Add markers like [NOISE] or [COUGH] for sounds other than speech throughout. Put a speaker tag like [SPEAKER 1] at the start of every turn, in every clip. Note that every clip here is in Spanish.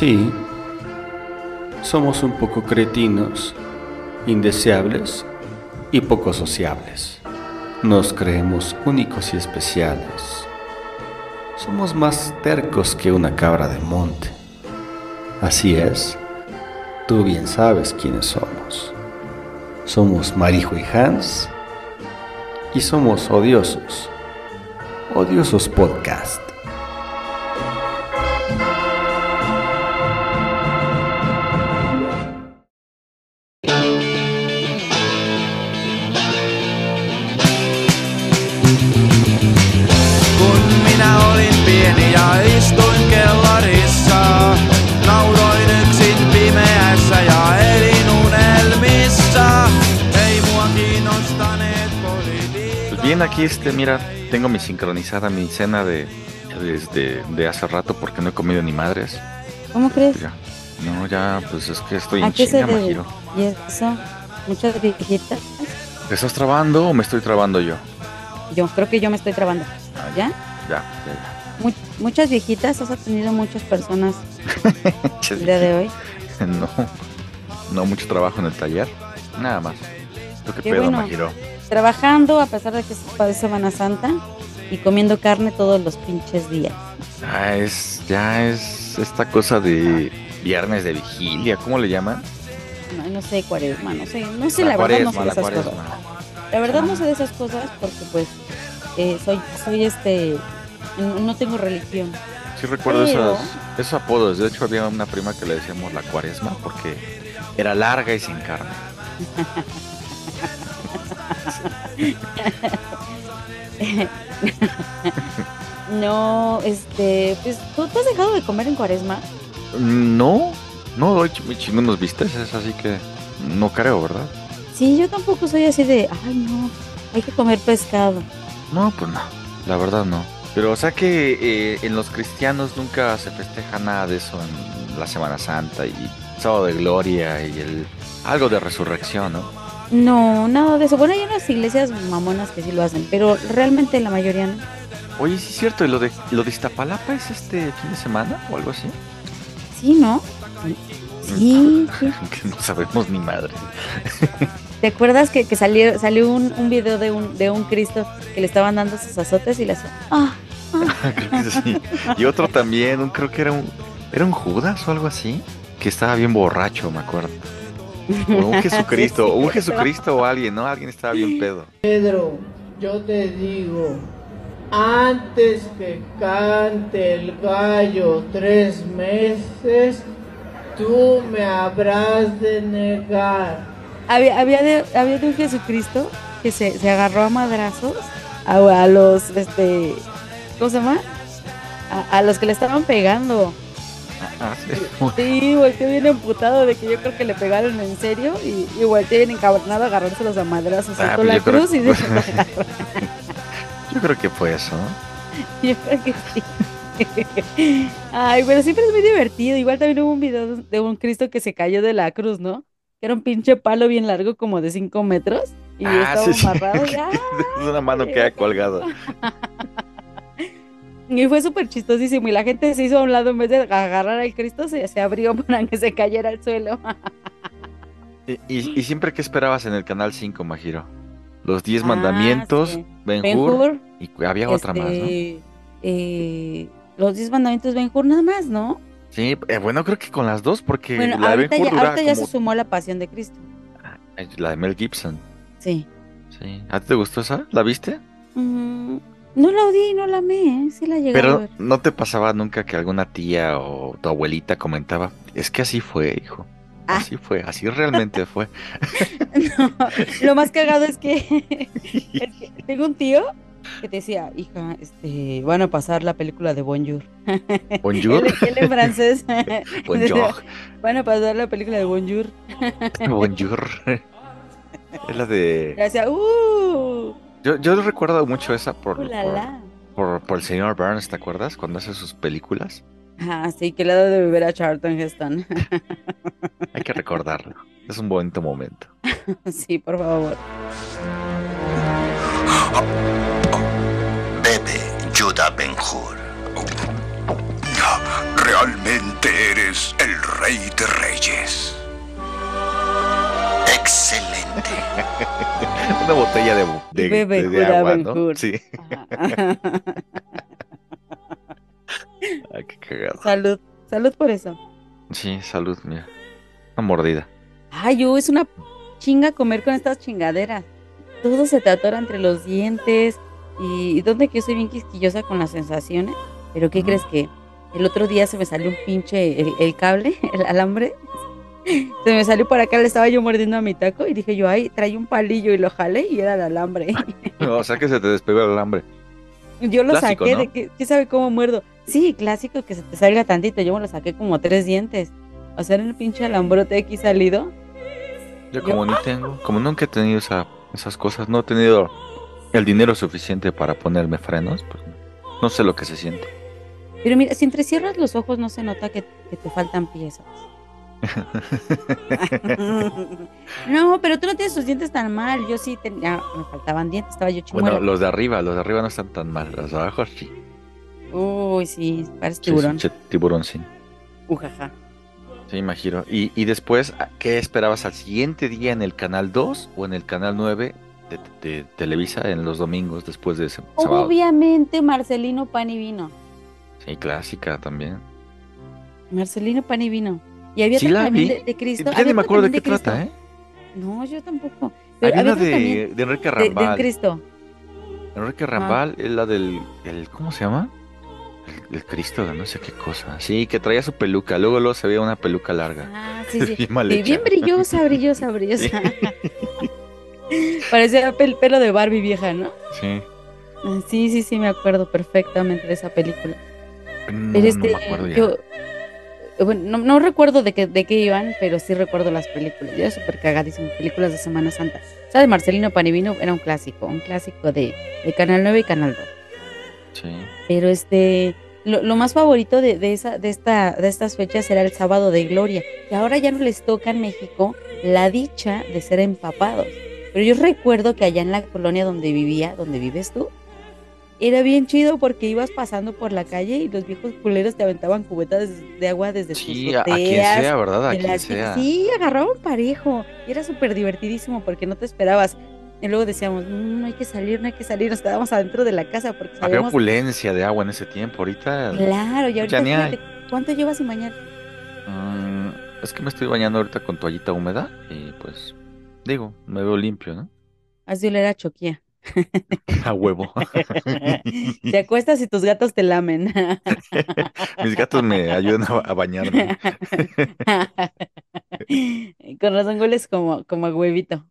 [SPEAKER 1] Sí, somos un poco cretinos, indeseables y poco sociables. Nos creemos únicos y especiales. Somos más tercos que una cabra de monte. Así es, tú bien sabes quiénes somos. Somos Marijo y Hans y somos odiosos. Odiosos Podcast.
[SPEAKER 2] Este, mira, tengo mi sincronizada mi cena de desde de hace rato porque no he comido ni madres.
[SPEAKER 3] ¿Cómo crees?
[SPEAKER 2] Ya. No, ya, pues es que estoy
[SPEAKER 3] ¿A
[SPEAKER 2] en
[SPEAKER 3] debe?
[SPEAKER 2] Majiro.
[SPEAKER 3] ¿Y eso? Muchas viejitas.
[SPEAKER 2] ¿Te estás trabando o me estoy trabando yo?
[SPEAKER 3] Yo creo que yo me estoy trabando.
[SPEAKER 2] Ah,
[SPEAKER 3] ¿Ya?
[SPEAKER 2] Ya, ya,
[SPEAKER 3] Mu- muchas viejitas. Has atendido muchas personas
[SPEAKER 2] ya. [LAUGHS]
[SPEAKER 3] el día de hoy.
[SPEAKER 2] No, no mucho trabajo en el taller. Nada más. ¿Tú qué,
[SPEAKER 3] Qué
[SPEAKER 2] pedo,
[SPEAKER 3] bueno.
[SPEAKER 2] Majiro?
[SPEAKER 3] Trabajando a pesar de que es para Semana Santa y comiendo carne todos los pinches días.
[SPEAKER 2] Ah, es, ya es esta cosa de viernes de vigilia, ¿cómo le llaman?
[SPEAKER 3] No, no sé, cuaresma, no sé. No sé, la, verdad no sé de
[SPEAKER 2] la
[SPEAKER 3] esas
[SPEAKER 2] cuaresma.
[SPEAKER 3] cosas. La verdad no sé de esas cosas porque pues eh, soy, soy este, no tengo religión.
[SPEAKER 2] Sí recuerdo
[SPEAKER 3] Pero-
[SPEAKER 2] esos, esos apodos. De hecho, había una prima que le decíamos la cuaresma porque era larga y sin carne. [LAUGHS] [LAUGHS]
[SPEAKER 3] No, este, pues ¿tú, has dejado de comer en cuaresma.
[SPEAKER 2] No, no, me chingo unos bisteces, así que no creo, ¿verdad?
[SPEAKER 3] Sí, yo tampoco soy así de, ay no, hay que comer pescado.
[SPEAKER 2] No, pues no, la verdad no. Pero o sea que eh, en los cristianos nunca se festeja nada de eso en la Semana Santa y Sábado de Gloria y el algo de resurrección, ¿no?
[SPEAKER 3] No, nada de eso. Bueno, hay unas iglesias mamonas que sí lo hacen, pero realmente la mayoría no.
[SPEAKER 2] Oye, sí es cierto, ¿y lo de lo de Iztapalapa es este fin de semana o algo así?
[SPEAKER 3] Sí, ¿no? Sí, sí. [LAUGHS]
[SPEAKER 2] que no sabemos ni madre.
[SPEAKER 3] ¿Te acuerdas que, que salió, salió un, un video de un, de un Cristo que le estaban dando sus azotes y le hacía, ah, [LAUGHS]
[SPEAKER 2] creo que sí. Y otro también, un, creo que era un era un Judas o algo así, que estaba bien borracho, me acuerdo. O un [LAUGHS] Jesucristo,
[SPEAKER 3] Sí,
[SPEAKER 2] un. Jesucristo o alguien, ¿no? Alguien estaba bien pedo.
[SPEAKER 4] Pedro, yo te digo, antes que cante el gallo tres meses, tú me habrás de negar.
[SPEAKER 3] Había, había, de, había de un Jesucristo que se, se agarró a madrazos a, a los, este, ¿cómo se llama? A, a los que le estaban pegando.
[SPEAKER 2] Ah, sí.
[SPEAKER 3] Volteó bien emputado de que yo creo que le pegaron en serio y, y volteó bien encabronado a agarrárselos a madrazos.
[SPEAKER 2] Ah,
[SPEAKER 3] Soltó
[SPEAKER 2] pues
[SPEAKER 3] la
[SPEAKER 2] yo creo-
[SPEAKER 3] cruz y dijo,
[SPEAKER 2] Yo creo que fue eso, [LAUGHS]
[SPEAKER 3] yo creo que sí. Ay, pero siempre es muy divertido. Igual también hubo un video de un Cristo que se cayó de la cruz, ¿no? Que era un pinche palo bien largo, como de 5 metros. Y
[SPEAKER 2] Ah,
[SPEAKER 3] estaba
[SPEAKER 2] sí, sí.
[SPEAKER 3] amarrado. [LAUGHS] y, ¡ah!
[SPEAKER 2] Una mano queda colgada. [LAUGHS]
[SPEAKER 3] Y fue súper chistosísimo. Y la gente se hizo a un lado en vez de agarrar al Cristo, se, se abrió [LAUGHS] para que se cayera al suelo.
[SPEAKER 2] Y, y- y siempre que esperabas en el canal 5, Majiro. Los 10
[SPEAKER 3] Ah,
[SPEAKER 2] mandamientos,
[SPEAKER 3] sí.
[SPEAKER 2] Ben
[SPEAKER 3] Ben
[SPEAKER 2] Hur,
[SPEAKER 3] Hur,
[SPEAKER 2] y había otra más, ¿no?
[SPEAKER 3] este, eh, los 10 mandamientos Ben Hur nada más, ¿no?
[SPEAKER 2] Sí, eh, bueno, creo que con las dos, porque
[SPEAKER 3] Bueno,
[SPEAKER 2] la de
[SPEAKER 3] ahorita,
[SPEAKER 2] Ben Hur
[SPEAKER 3] ya, ahorita ya se sumó la pasión de Cristo.
[SPEAKER 2] Ay, La de Mel Gibson.
[SPEAKER 3] Sí.
[SPEAKER 2] Sí. ¿A ti te gustó esa? ¿La viste?
[SPEAKER 3] Mm, no la odié y no la amé, ¿eh? sí la llegué a
[SPEAKER 2] Pero
[SPEAKER 3] ver.
[SPEAKER 2] no te pasaba nunca que alguna tía o tu abuelita comentaba, es que así fue, hijo.
[SPEAKER 3] Ah.
[SPEAKER 2] Así fue, así realmente fue. [LAUGHS]
[SPEAKER 3] No, lo más cagado es que, [LAUGHS] es que tengo un tío que te decía, hija, este, van a pasar la película de Bonjour. [LAUGHS]
[SPEAKER 2] Bonjour.
[SPEAKER 3] Él, él en francés.
[SPEAKER 2] Bonjour.
[SPEAKER 3] Van a pasar la película de Bonjour.
[SPEAKER 2] Bonjour. Es la de...
[SPEAKER 3] Decía, uh,
[SPEAKER 2] Yo, yo recuerdo mucho esa por,
[SPEAKER 3] uh, la,
[SPEAKER 2] por,
[SPEAKER 3] la.
[SPEAKER 2] por, por el señor Burns, ¿te acuerdas? Cuando hace sus películas.
[SPEAKER 3] Ah, sí, que le ha dado de beber a Charlton Heston. [LAUGHS]
[SPEAKER 2] Hay que recordarlo. Es un bonito momento. [LAUGHS]
[SPEAKER 3] sí, por favor.
[SPEAKER 5] Bebe Judah Ben-Hur. ¿Realmente eres rey de reyes. Excelente. [LAUGHS] [LAUGHS]
[SPEAKER 2] Una botella de, de,
[SPEAKER 3] Bebe
[SPEAKER 2] de- de
[SPEAKER 3] Jura
[SPEAKER 2] agua, ¿no? Sí. Ay, qué cagado.
[SPEAKER 3] salud, salud por eso.
[SPEAKER 2] Sí, salud, mira. Una mordida.
[SPEAKER 3] Ay, yo, es una chinga comer con estas chingaderas. Todo se te atora entre los dientes. Y, donde que yo soy bien quisquillosa con las sensaciones. Pero ¿qué crees que? El otro día se me salió un pinche, el, el cable, [LAUGHS] el alambre. [LAUGHS] Se me salió por acá, le estaba yo mordiendo a mi taco y dije yo, ay, trae un palillo y lo jalé y era el alambre. [LAUGHS]
[SPEAKER 2] O sea que se te despegó el alambre.
[SPEAKER 3] Yo lo
[SPEAKER 2] Clásico,
[SPEAKER 3] saqué
[SPEAKER 2] ¿no?
[SPEAKER 3] de que, ¿quién sabe cómo muerdo? Sí, clásico que se te salga tantito. Yo me lo saqué como tres dientes. O sea, era el pinche alambrote aquí salido.
[SPEAKER 2] Yo como ni tengo, como nunca he tenido esa, esas cosas, no he tenido el dinero suficiente para ponerme frenos, pues no, no sé lo que se siente.
[SPEAKER 3] Pero mira, si entrecierras los ojos no se nota que, que te faltan piezas. [LAUGHS] no, pero tú no tienes tus dientes tan mal. Yo sí tenía, me faltaban dientes, estaba yo chimuela.
[SPEAKER 2] Bueno, los de arriba, los de arriba no están tan mal, los de abajo sí.
[SPEAKER 3] Uy, sí, parece tiburón.
[SPEAKER 2] sí, tiburón, sí.
[SPEAKER 3] Ujaja.
[SPEAKER 2] Sí, imagino. Y, y después, ¿qué esperabas al siguiente día en el canal 2 o en el canal 9 de, de Televisa en los domingos después de ese sábado?
[SPEAKER 3] Obviamente Marcelino Pan y Vino.
[SPEAKER 2] Sí, clásica también.
[SPEAKER 3] Marcelino Pan y Vino. Y había
[SPEAKER 2] Sí
[SPEAKER 3] otra también de, de Cristo.
[SPEAKER 2] Ya
[SPEAKER 3] había
[SPEAKER 2] ni me acuerdo de qué trata. ¿eh?
[SPEAKER 3] No, yo tampoco. Pero
[SPEAKER 2] Hay una de, de Enrique
[SPEAKER 3] de, de
[SPEAKER 2] Rambal.
[SPEAKER 3] Cristo.
[SPEAKER 2] Enrique Rambal es la del. El, ¿Cómo se llama? El, el Cristo de no sé qué cosa. Sí, que traía su peluca. Luego, luego se veía una peluca larga.
[SPEAKER 3] Ah, sí, sí. [LAUGHS]
[SPEAKER 2] Bien
[SPEAKER 3] Sí,
[SPEAKER 2] hecha.
[SPEAKER 3] bien brillosa, brillosa, brillosa. [LAUGHS] Parecía pel- pelo de Barbie vieja, ¿no?
[SPEAKER 2] Sí.
[SPEAKER 3] Ah, Sí, sí, sí, me acuerdo perfectamente de esa película.
[SPEAKER 2] No,
[SPEAKER 3] Pero
[SPEAKER 2] no
[SPEAKER 3] este,
[SPEAKER 2] me acuerdo ya.
[SPEAKER 3] yo, bueno, no, no recuerdo de qué, de qué iban, pero sí recuerdo las películas. Yo era súper cagadísimo, películas de Semana Santa. O sea, de Marcelino Panivino era un clásico, un clásico de, de Canal 9 y Canal 2.
[SPEAKER 2] Sí.
[SPEAKER 3] Pero este, lo, lo más favorito de, de, esa, de, esta, de estas fechas era el sábado de gloria. Y ahora ya no les toca en México la dicha de ser empapados. Pero yo recuerdo que allá en la colonia donde vivía, donde vives tú, era bien chido porque ibas pasando por la calle y los viejos culeros te aventaban cubetas de agua desde
[SPEAKER 2] Sí,
[SPEAKER 3] sus
[SPEAKER 2] a, a quien sea, ¿verdad? A quien sea.
[SPEAKER 3] Sí, agarraban parejo. Y era súper divertidísimo porque no te esperabas. Y luego decíamos, "Mm, no hay que salir, no hay que salir. Nos quedábamos adentro de la casa porque
[SPEAKER 2] Había
[SPEAKER 3] sabíamos
[SPEAKER 2] opulencia de agua en ese tiempo. Ahorita.
[SPEAKER 3] Claro, y ahorita
[SPEAKER 2] Ya ni hay.
[SPEAKER 3] fíjate, ¿cuánto llevas sin bañar?
[SPEAKER 2] mm, es que me estoy bañando ahorita con toallita húmeda. Y pues. Digo, me veo limpio, ¿no?
[SPEAKER 3] Has de oler a choquía. [LAUGHS]
[SPEAKER 2] A huevo. [LAUGHS] [LAUGHS]
[SPEAKER 3] Te acuestas y tus gatos te lamen.
[SPEAKER 2] Mis gatos me ayudan a, bañarme.
[SPEAKER 3] Con razón hueles como, como a huevito.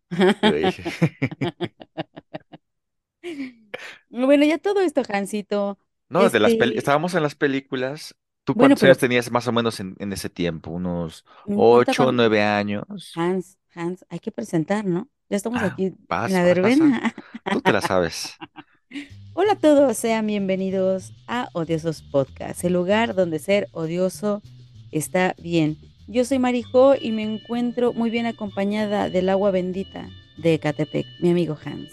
[SPEAKER 3] Bueno, ya todo esto, Jancito.
[SPEAKER 2] No, de las
[SPEAKER 3] Este-
[SPEAKER 2] estábamos en las películas. ¿Tú
[SPEAKER 3] Bueno,
[SPEAKER 2] cuántos
[SPEAKER 3] pero-
[SPEAKER 2] años tenías más o menos en, en ese tiempo? ¿Unos
[SPEAKER 3] no importa
[SPEAKER 2] ocho, nueve años?
[SPEAKER 3] Hans, Hans, hay que presentar, ¿no? Ya estamos
[SPEAKER 2] Ah,
[SPEAKER 3] aquí en la verbena.
[SPEAKER 2] Tú te la sabes. [LAUGHS]
[SPEAKER 3] Hola a todos, sean bienvenidos a Odiosos Podcast, el lugar donde ser odioso está bien. Yo soy Marijo y me encuentro muy bien acompañada del agua bendita de Ecatepec, mi amigo Hans.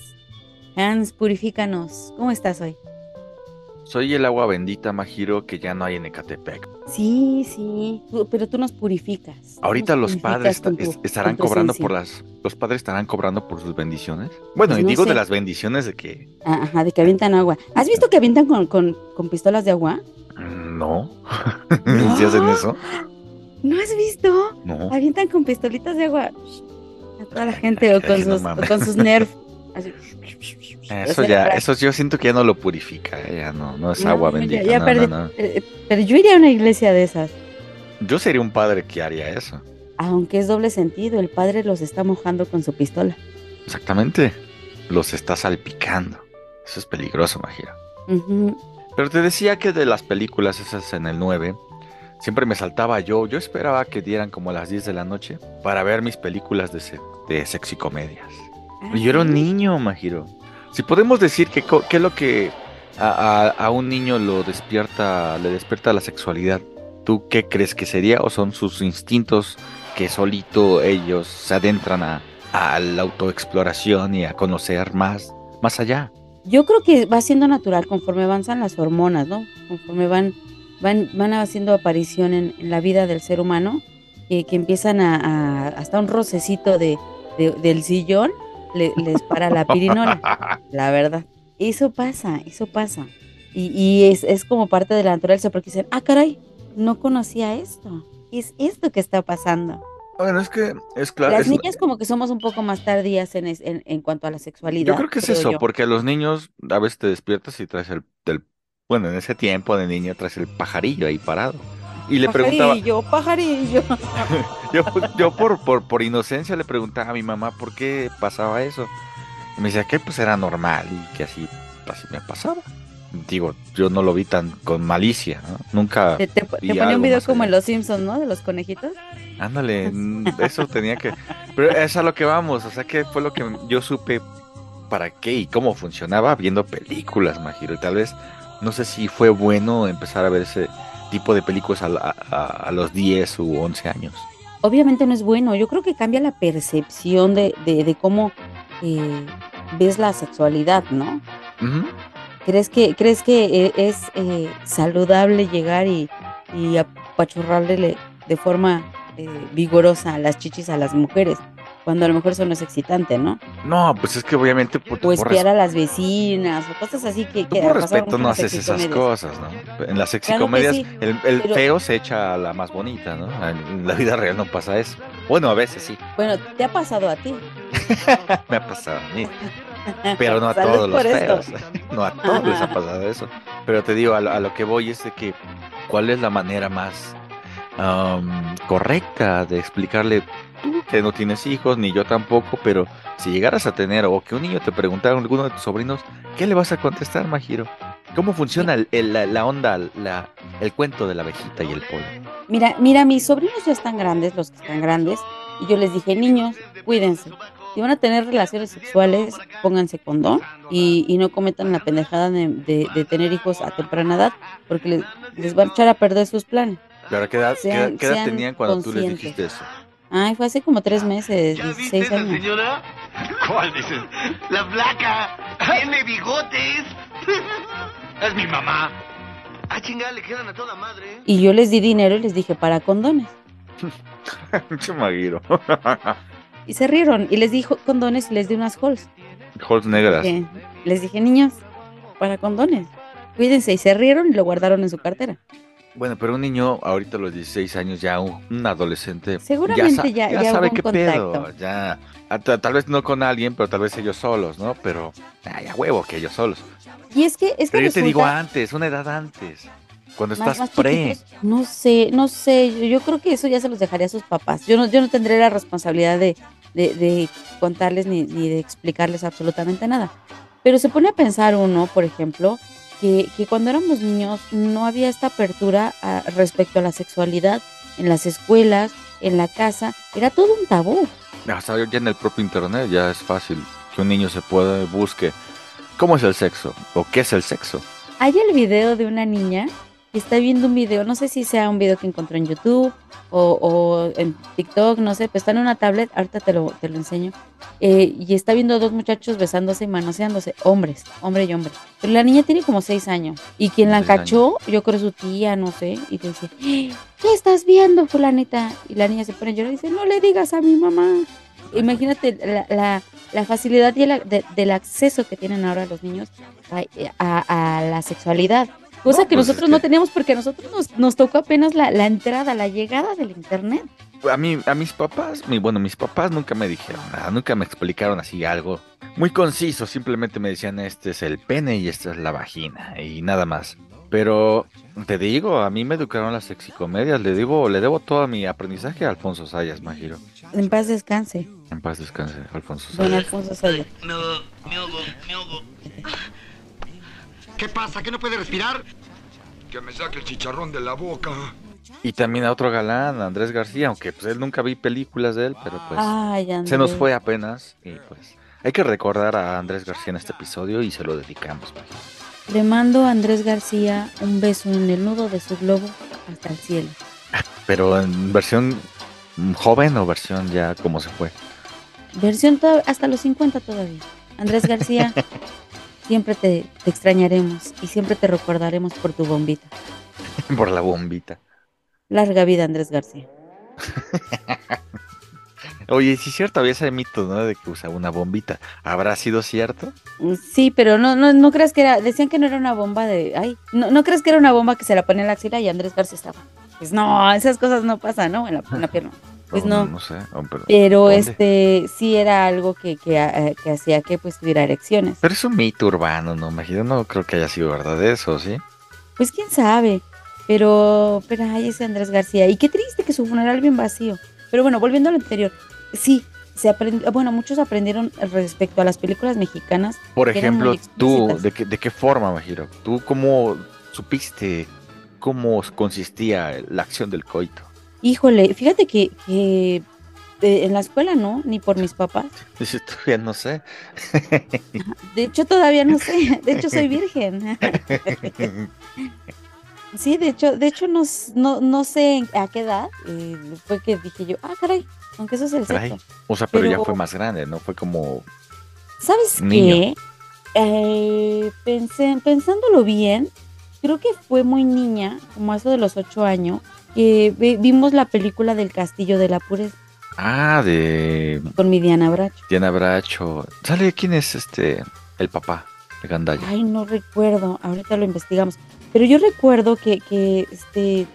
[SPEAKER 3] Hans, purifícanos. ¿Cómo estás hoy?
[SPEAKER 2] Soy el agua bendita, Majiro, que ya no hay en Ecatepec.
[SPEAKER 3] Sí, sí, pero tú nos purificas.
[SPEAKER 2] Ahorita
[SPEAKER 3] nos
[SPEAKER 2] los
[SPEAKER 3] purificas
[SPEAKER 2] padres
[SPEAKER 3] tu-
[SPEAKER 2] estarán cobrando por las... Los padres estarán cobrando por sus bendiciones. Bueno,
[SPEAKER 3] Pues
[SPEAKER 2] y
[SPEAKER 3] no
[SPEAKER 2] digo de las bendiciones de que...
[SPEAKER 3] Ah, Ajá, de que avientan agua. ¿Has visto que avientan con, con, con pistolas de agua?
[SPEAKER 2] mm, No. [LAUGHS] ¿Sí hacen eso?
[SPEAKER 3] ¿No has visto?
[SPEAKER 2] No.
[SPEAKER 3] Avientan con pistolitas de agua a toda la gente o con
[SPEAKER 2] Ay, no
[SPEAKER 3] sus, o
[SPEAKER 2] mames.
[SPEAKER 3] con sus nerf. [LAUGHS] Así.
[SPEAKER 2] Eso
[SPEAKER 3] O sea,
[SPEAKER 2] ya, eso yo siento que ya no lo purifica, eh, ya no, no es
[SPEAKER 3] No,
[SPEAKER 2] agua bendita.
[SPEAKER 3] ya
[SPEAKER 2] no,
[SPEAKER 3] perdí.
[SPEAKER 2] no, no.
[SPEAKER 3] Eh, Pero yo iría a una iglesia de esas.
[SPEAKER 2] Yo sería un padre que haría eso.
[SPEAKER 3] Aunque es doble sentido, el padre los está mojando con su pistola.
[SPEAKER 2] Exactamente. Los está salpicando. Eso es peligroso, Majiro.
[SPEAKER 3] Ujú.
[SPEAKER 2] Pero te decía que de las películas esas en el 9, siempre me saltaba yo. Yo esperaba que dieran como a las 10 de la noche para ver mis películas de, se- de sexy comedias. Y yo era un
[SPEAKER 3] Ah,
[SPEAKER 2] niño, Majiro. Si podemos decir que qué es lo que a, a- a un niño lo despierta, le despierta la sexualidad, ¿tú qué crees que sería? ¿O son sus instintos que solito ellos se adentran a, a la autoexploración y a conocer más, más allá?
[SPEAKER 3] Yo creo que va siendo natural conforme avanzan las hormonas, ¿no? Conforme van van, van haciendo aparición en, en la vida del ser humano, que, que empiezan a- hasta un rocecito de, de- del sillón, le- les para la pirinola, [LAUGHS] la verdad. Eso pasa, eso pasa. Y, y es, es como parte de la naturaleza, porque dicen, ah, caray, no conocía esto. Es esto que está pasando.
[SPEAKER 2] Bueno, es que es claro.
[SPEAKER 3] Las
[SPEAKER 2] es-
[SPEAKER 3] niñas como que somos un poco más tardías en, es- en, en cuanto a la sexualidad.
[SPEAKER 2] Yo creo que es
[SPEAKER 3] creo
[SPEAKER 2] eso,
[SPEAKER 3] yo.
[SPEAKER 2] porque a los niños a veces te despiertas y traes el, del- bueno, en ese tiempo de niña traes el pajarillo ahí parado. Y le preguntaba,
[SPEAKER 3] Pajarillo, pajarillo. [LAUGHS]
[SPEAKER 2] yo, yo por, por, por inocencia le preguntaba a mi mamá por qué pasaba eso. Y me decía que pues era normal y que así, así me pasaba. Digo, yo no lo vi tan con malicia, ¿no? Nunca,
[SPEAKER 3] Te, te- ponía un video como en. Los Simpsons, ¿no? De los conejitos.
[SPEAKER 2] ándale, [LAUGHS] eso tenía que... Pero es a lo que vamos, o sea, que fue lo que yo supe para qué y cómo funcionaba viendo películas, Majiro. Y tal vez, no sé si fue bueno empezar a ver ese tipo de películas a, a- a los 10 u 11 años.
[SPEAKER 3] Obviamente no es bueno. Yo creo que cambia la percepción de, de, de cómo eh, ves la sexualidad, ¿no? ¿Crees que, crees que eh, es eh, saludable llegar y, y apachurrarle de forma eh, vigorosa a las chichis a las mujeres? Cuando a lo mejor eso no es excitante, ¿no?
[SPEAKER 2] No, pues es que obviamente por,
[SPEAKER 3] O
[SPEAKER 2] por
[SPEAKER 3] espiar a las vecinas o cosas así que,
[SPEAKER 2] Tú
[SPEAKER 3] que
[SPEAKER 2] por respeto no haces esas cosas, ¿no? En las
[SPEAKER 3] Claro
[SPEAKER 2] sexicomedias
[SPEAKER 3] sí,
[SPEAKER 2] el, el
[SPEAKER 3] pero-
[SPEAKER 2] feo se echa a la más bonita, ¿no? En la vida real no pasa eso. Bueno, a veces sí,
[SPEAKER 3] Bueno, te ha pasado a ti. [LAUGHS]
[SPEAKER 2] me ha pasado a mí, pero no a [LAUGHS] todos los
[SPEAKER 3] esto.
[SPEAKER 2] feos. [LAUGHS] No a todos les ha pasado eso. Pero te digo, a lo, a lo que voy es de que, ¿cuál es la manera más am, correcta de explicarle tú que no tienes hijos, ni yo tampoco, pero si llegaras a tener o que un niño te preguntara a alguno de tus sobrinos, ¿qué le vas a contestar, Majiro? ¿Cómo funciona la, onda, el cuento de la abejita y el polen?
[SPEAKER 3] Mira, mira, mis sobrinos ya están grandes, los que están grandes, y yo les dije, niños, cuídense. Si van a tener relaciones sexuales, pónganse condón y, y no cometan la pendejada de, de- de tener hijos a temprana edad, porque les, les va a echar a perder sus planes.
[SPEAKER 2] Pero ¿qué edad, qué edad-
[SPEAKER 3] Sean-
[SPEAKER 2] qué edad
[SPEAKER 3] sean
[SPEAKER 2] tenían cuando tú les dijiste eso?
[SPEAKER 3] Ay, fue hace como tres meses, 16 años.
[SPEAKER 6] señora? ¿Cuál dices? La flaca. Tiene bigotes. [LAUGHS] es mi mamá. Ah, chingada, le quedan a toda madre.
[SPEAKER 3] Y yo les di dinero y les dije, para condones. [LAUGHS]
[SPEAKER 2] Pinche Majiro.
[SPEAKER 3] Y se rieron, y les di condones y les di unas holes.
[SPEAKER 2] Holes negras.
[SPEAKER 3] Les dije, niños, para condones. Cuídense, y se rieron y lo guardaron en su cartera.
[SPEAKER 2] Bueno, pero un niño ahorita a los 16 años, ya un, un adolescente,
[SPEAKER 3] Seguramente ya- ya
[SPEAKER 2] sabe qué pedo, ya, tal vez no con alguien, pero tal vez ellos solos, ¿no? Pero, ay, a huevo que ellos solos.
[SPEAKER 3] Y es que, es que
[SPEAKER 2] Pero yo te digo antes, una edad antes, cuando
[SPEAKER 3] más-
[SPEAKER 2] estás
[SPEAKER 3] más
[SPEAKER 2] pre.
[SPEAKER 3] chiquitos. No sé, no sé. Yo, yo creo que eso ya se los dejaría a sus papás. Yo no, yo no tendré la responsabilidad de, de- de contarles ni, ni de explicarles absolutamente nada. Pero se pone a pensar uno, por ejemplo, que, que cuando éramos niños no había esta apertura a- respecto a la sexualidad en las escuelas, en la casa. Era todo un tabú.
[SPEAKER 2] Hasta ya en el propio internet ya es fácil que un niño se pueda busque cómo es el sexo o qué es el sexo.
[SPEAKER 3] Hay el video de una niña está viendo un video, no sé si sea un video que encontró en YouTube o, o en TikTok, no sé, pero está en una tablet, ahorita te lo, te lo enseño, eh, y está viendo a dos muchachos besándose y manoseándose, hombres, hombre y hombre. Pero la niña tiene como seis años, y quien la cachó, yo creo su tía, no sé, y le dice, ¿qué estás viendo, fulanita? Y la niña se pone a llorar y dice, no le digas a mi mamá. Imagínate la, la- la facilidad y el, de- del acceso que tienen ahora los niños a, a- a la sexualidad. Cosa
[SPEAKER 2] No,
[SPEAKER 3] que
[SPEAKER 2] pues es
[SPEAKER 3] nosotros no teníamos porque a nosotros nos, nos tocó apenas la, la entrada, la llegada del internet.
[SPEAKER 2] A mí, a mis papás, mi, bueno, mis papás nunca me dijeron nada, nunca me explicaron así algo muy conciso, simplemente me decían este es el pene y esta es la vagina y nada más. Pero te digo, a mí me educaron las sexicomedias, le debo, le debo todo mi aprendizaje a Alfonso Sayas, Majiro.
[SPEAKER 3] En paz descanse,
[SPEAKER 2] En paz descanse, Alfonso
[SPEAKER 3] don
[SPEAKER 2] Sayas.
[SPEAKER 3] Alfonso Sayas.
[SPEAKER 6] Me, me ahogo, me ahogo. ¿Qué pasa? ¿Que no puede respirar?
[SPEAKER 5] Que me saque el chicharrón de la boca.
[SPEAKER 2] Y también a otro galán, Andrés García, aunque pues él nunca vi películas de él, pero pues
[SPEAKER 3] Ay,
[SPEAKER 2] se nos fue apenas y pues hay que recordar a Andrés García en este episodio y se lo dedicamos. Majiro.
[SPEAKER 3] Le mando a Andrés García un beso en el nudo de su globo hasta el cielo.
[SPEAKER 2] Pero en versión joven o versión ya como se fue.
[SPEAKER 3] Versión hasta los 50 todavía. Andrés García, [LAUGHS] siempre te, te extrañaremos y siempre te recordaremos por tu bombita. [LAUGHS]
[SPEAKER 2] Por la bombita.
[SPEAKER 3] Larga vida, Andrés García. [LAUGHS]
[SPEAKER 2] Oye, sí es cierto, había ese mito, ¿no? De que usaba una bombita. ¿Habrá sido cierto?
[SPEAKER 3] Mm, Sí, pero no, no, no creas que era, decían que no era una bomba de, ay, no, no crees que era una bomba que se la ponía en la axila y Andrés García estaba. Pues no, esas cosas no pasan, ¿no? En la, en la pierna. Pues
[SPEAKER 2] O
[SPEAKER 3] no.
[SPEAKER 2] No sé. o pero,
[SPEAKER 3] este sí era algo que, que, eh, que hacía que pues tuviera erecciones.
[SPEAKER 2] Pero es un mito urbano, ¿no? Imagino, no creo que haya sido verdad eso, ¿sí?
[SPEAKER 3] Pues quién sabe. Pero, pero ay, ese Andrés García. Y qué triste que su funeral bien vacío. Pero bueno, volviendo a lo anterior. Sí, se aprendió, bueno, muchos aprendieron respecto a las películas mexicanas.
[SPEAKER 2] Por ejemplo, tú. ¿de qué, ¿de qué forma, Majiro? ¿Tú cómo supiste cómo consistía la acción del coito?
[SPEAKER 3] Híjole, fíjate que, que eh, en la escuela no, ni por mis papás.
[SPEAKER 2] Dices, todavía no sé.
[SPEAKER 3] De hecho, todavía no sé. [LAUGHS] De hecho, soy virgen. [LAUGHS] Sí, de hecho, de hecho no, no, no sé a qué edad eh, fue que dije yo, ah, caray, aunque eso es el
[SPEAKER 2] Caray.
[SPEAKER 3] sexo.
[SPEAKER 2] O sea, pero, ya fue más grande, ¿no? Fue como...
[SPEAKER 3] ¿Sabes
[SPEAKER 2] Niño.
[SPEAKER 3] qué? Eh, pensé, pensándolo bien, creo que fue muy niña, como eso de los ocho años, que vi- vimos la película del Castillo de la Pureza
[SPEAKER 2] Ah, de
[SPEAKER 3] con mi Diana Bracho.
[SPEAKER 2] Diana Bracho. ¿Sale quién es este? El papá de Gandaya.
[SPEAKER 3] Ay, no recuerdo, ahorita lo investigamos. Pero yo recuerdo que, que, este,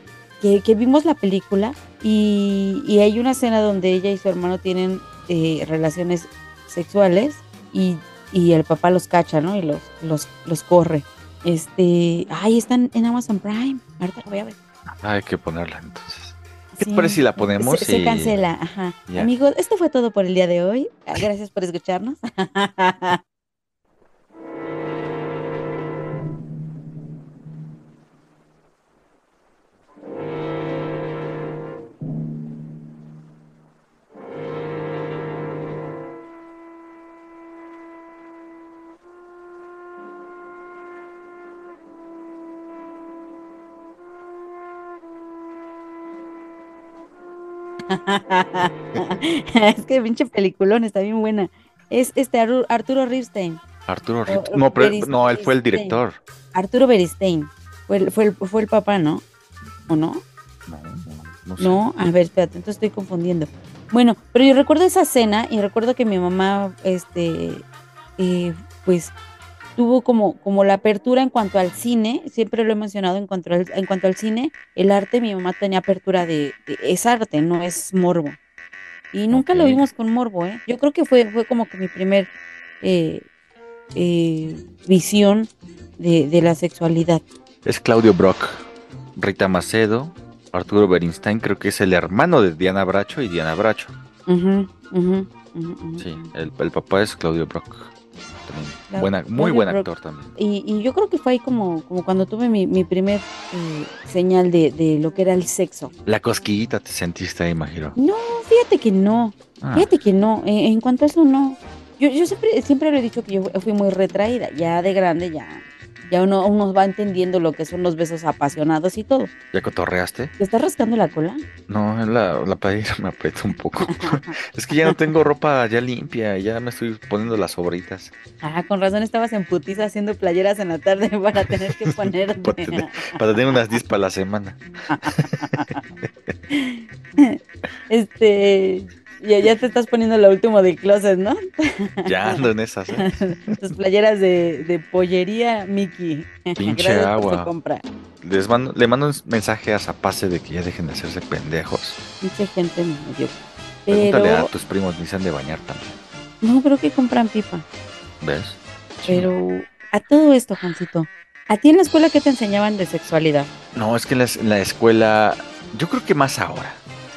[SPEAKER 3] que, que vimos la película y, y hay una escena donde ella y su hermano tienen eh, relaciones sexuales y, y el papá los cacha, ¿no? Y los, los, los corre. Este, ay, están en Amazon Prime. Ahorita lo voy a ver.
[SPEAKER 2] Hay que ponerla entonces. ¿Qué te
[SPEAKER 3] Sí,
[SPEAKER 2] parece si la ponemos
[SPEAKER 3] Se, se
[SPEAKER 2] y-
[SPEAKER 3] cancela, ajá.
[SPEAKER 2] Ya.
[SPEAKER 3] Amigos, esto fue todo por el día de hoy. Gracias por escucharnos. [LAUGHS] [LAUGHS] es que pinche peliculón, está bien buena. Es este Arturo Ripstein.
[SPEAKER 2] Arturo
[SPEAKER 3] O-
[SPEAKER 2] Rip-
[SPEAKER 3] o
[SPEAKER 2] No, pero
[SPEAKER 3] Beris-
[SPEAKER 2] no, él fue el director.
[SPEAKER 3] Arturo Beristain. Fue el, fue el, fue el papá, ¿no? ¿O no?
[SPEAKER 2] No, no, no sé.
[SPEAKER 3] No, a ver, espérate, entonces estoy confundiendo. Bueno, pero yo recuerdo esa escena y recuerdo que mi mamá, este, eh, pues tuvo como, como la apertura en cuanto al cine, siempre lo he mencionado en cuanto al, en cuanto al cine, el arte, mi mamá tenía apertura de, de- es arte, no es morbo. Y nunca lo vimos con morbo, ¿eh? Yo creo que fue, fue como que mi primer eh, eh, visión de, de la sexualidad.
[SPEAKER 2] Es Claudio Brock, Rita Macedo, Arturo Berinstein, creo que es el hermano de Diana Bracho y Diana Bracho.
[SPEAKER 3] Ujú, ujú,
[SPEAKER 2] Sí, el, el papá es Claudio Brock. También buena, muy buen actor también.
[SPEAKER 3] Y, y yo creo que fue ahí como, como cuando tuve mi, mi primer eh, señal de, de lo que era el sexo.
[SPEAKER 2] La cosquillita te sentiste ahí, Majiro.
[SPEAKER 3] No, fíjate que no,
[SPEAKER 2] Ah,
[SPEAKER 3] fíjate que no, eh, en cuanto a eso no. Yo, yo siempre, siempre lo he dicho que yo fui muy retraída, ya de grande ya, ya uno, uno va entendiendo lo que son los besos apasionados y todo.
[SPEAKER 2] ¿Ya cotorreaste?
[SPEAKER 3] ¿Te estás rascando la cola?
[SPEAKER 2] No, la, la playera me aprieta un poco. [LAUGHS] es que ya no tengo ropa ya limpia, ya me estoy poniendo las sobritas.
[SPEAKER 3] Ah, con razón estabas en putiza haciendo playeras en la tarde [LAUGHS] para tener que [LAUGHS] ponerte.
[SPEAKER 2] Para tener- Para tener unas 10 para la semana.
[SPEAKER 3] Este, ya, ya te estás poniendo lo último del closet, ¿no?
[SPEAKER 2] Ya ando en esas. ¿eh? [LAUGHS]
[SPEAKER 3] Tus playeras de, de pollería Mickey.
[SPEAKER 2] Pinche
[SPEAKER 3] Gracias por
[SPEAKER 2] agua.
[SPEAKER 3] su compra.
[SPEAKER 2] Les mando, le mando un mensaje a Zapace de que ya dejen de hacerse pendejos.
[SPEAKER 3] Mucha gente medio.
[SPEAKER 2] Pregúntale
[SPEAKER 3] Pero
[SPEAKER 2] a tus primos, ni se han de bañar también.
[SPEAKER 3] no creo que compran pipa.
[SPEAKER 2] ¿Ves?
[SPEAKER 3] Pero a todo esto, Juancito, ¿a ti en la escuela qué te enseñaban de sexualidad?
[SPEAKER 2] No, es que en la, en la escuela, yo creo que más ahora,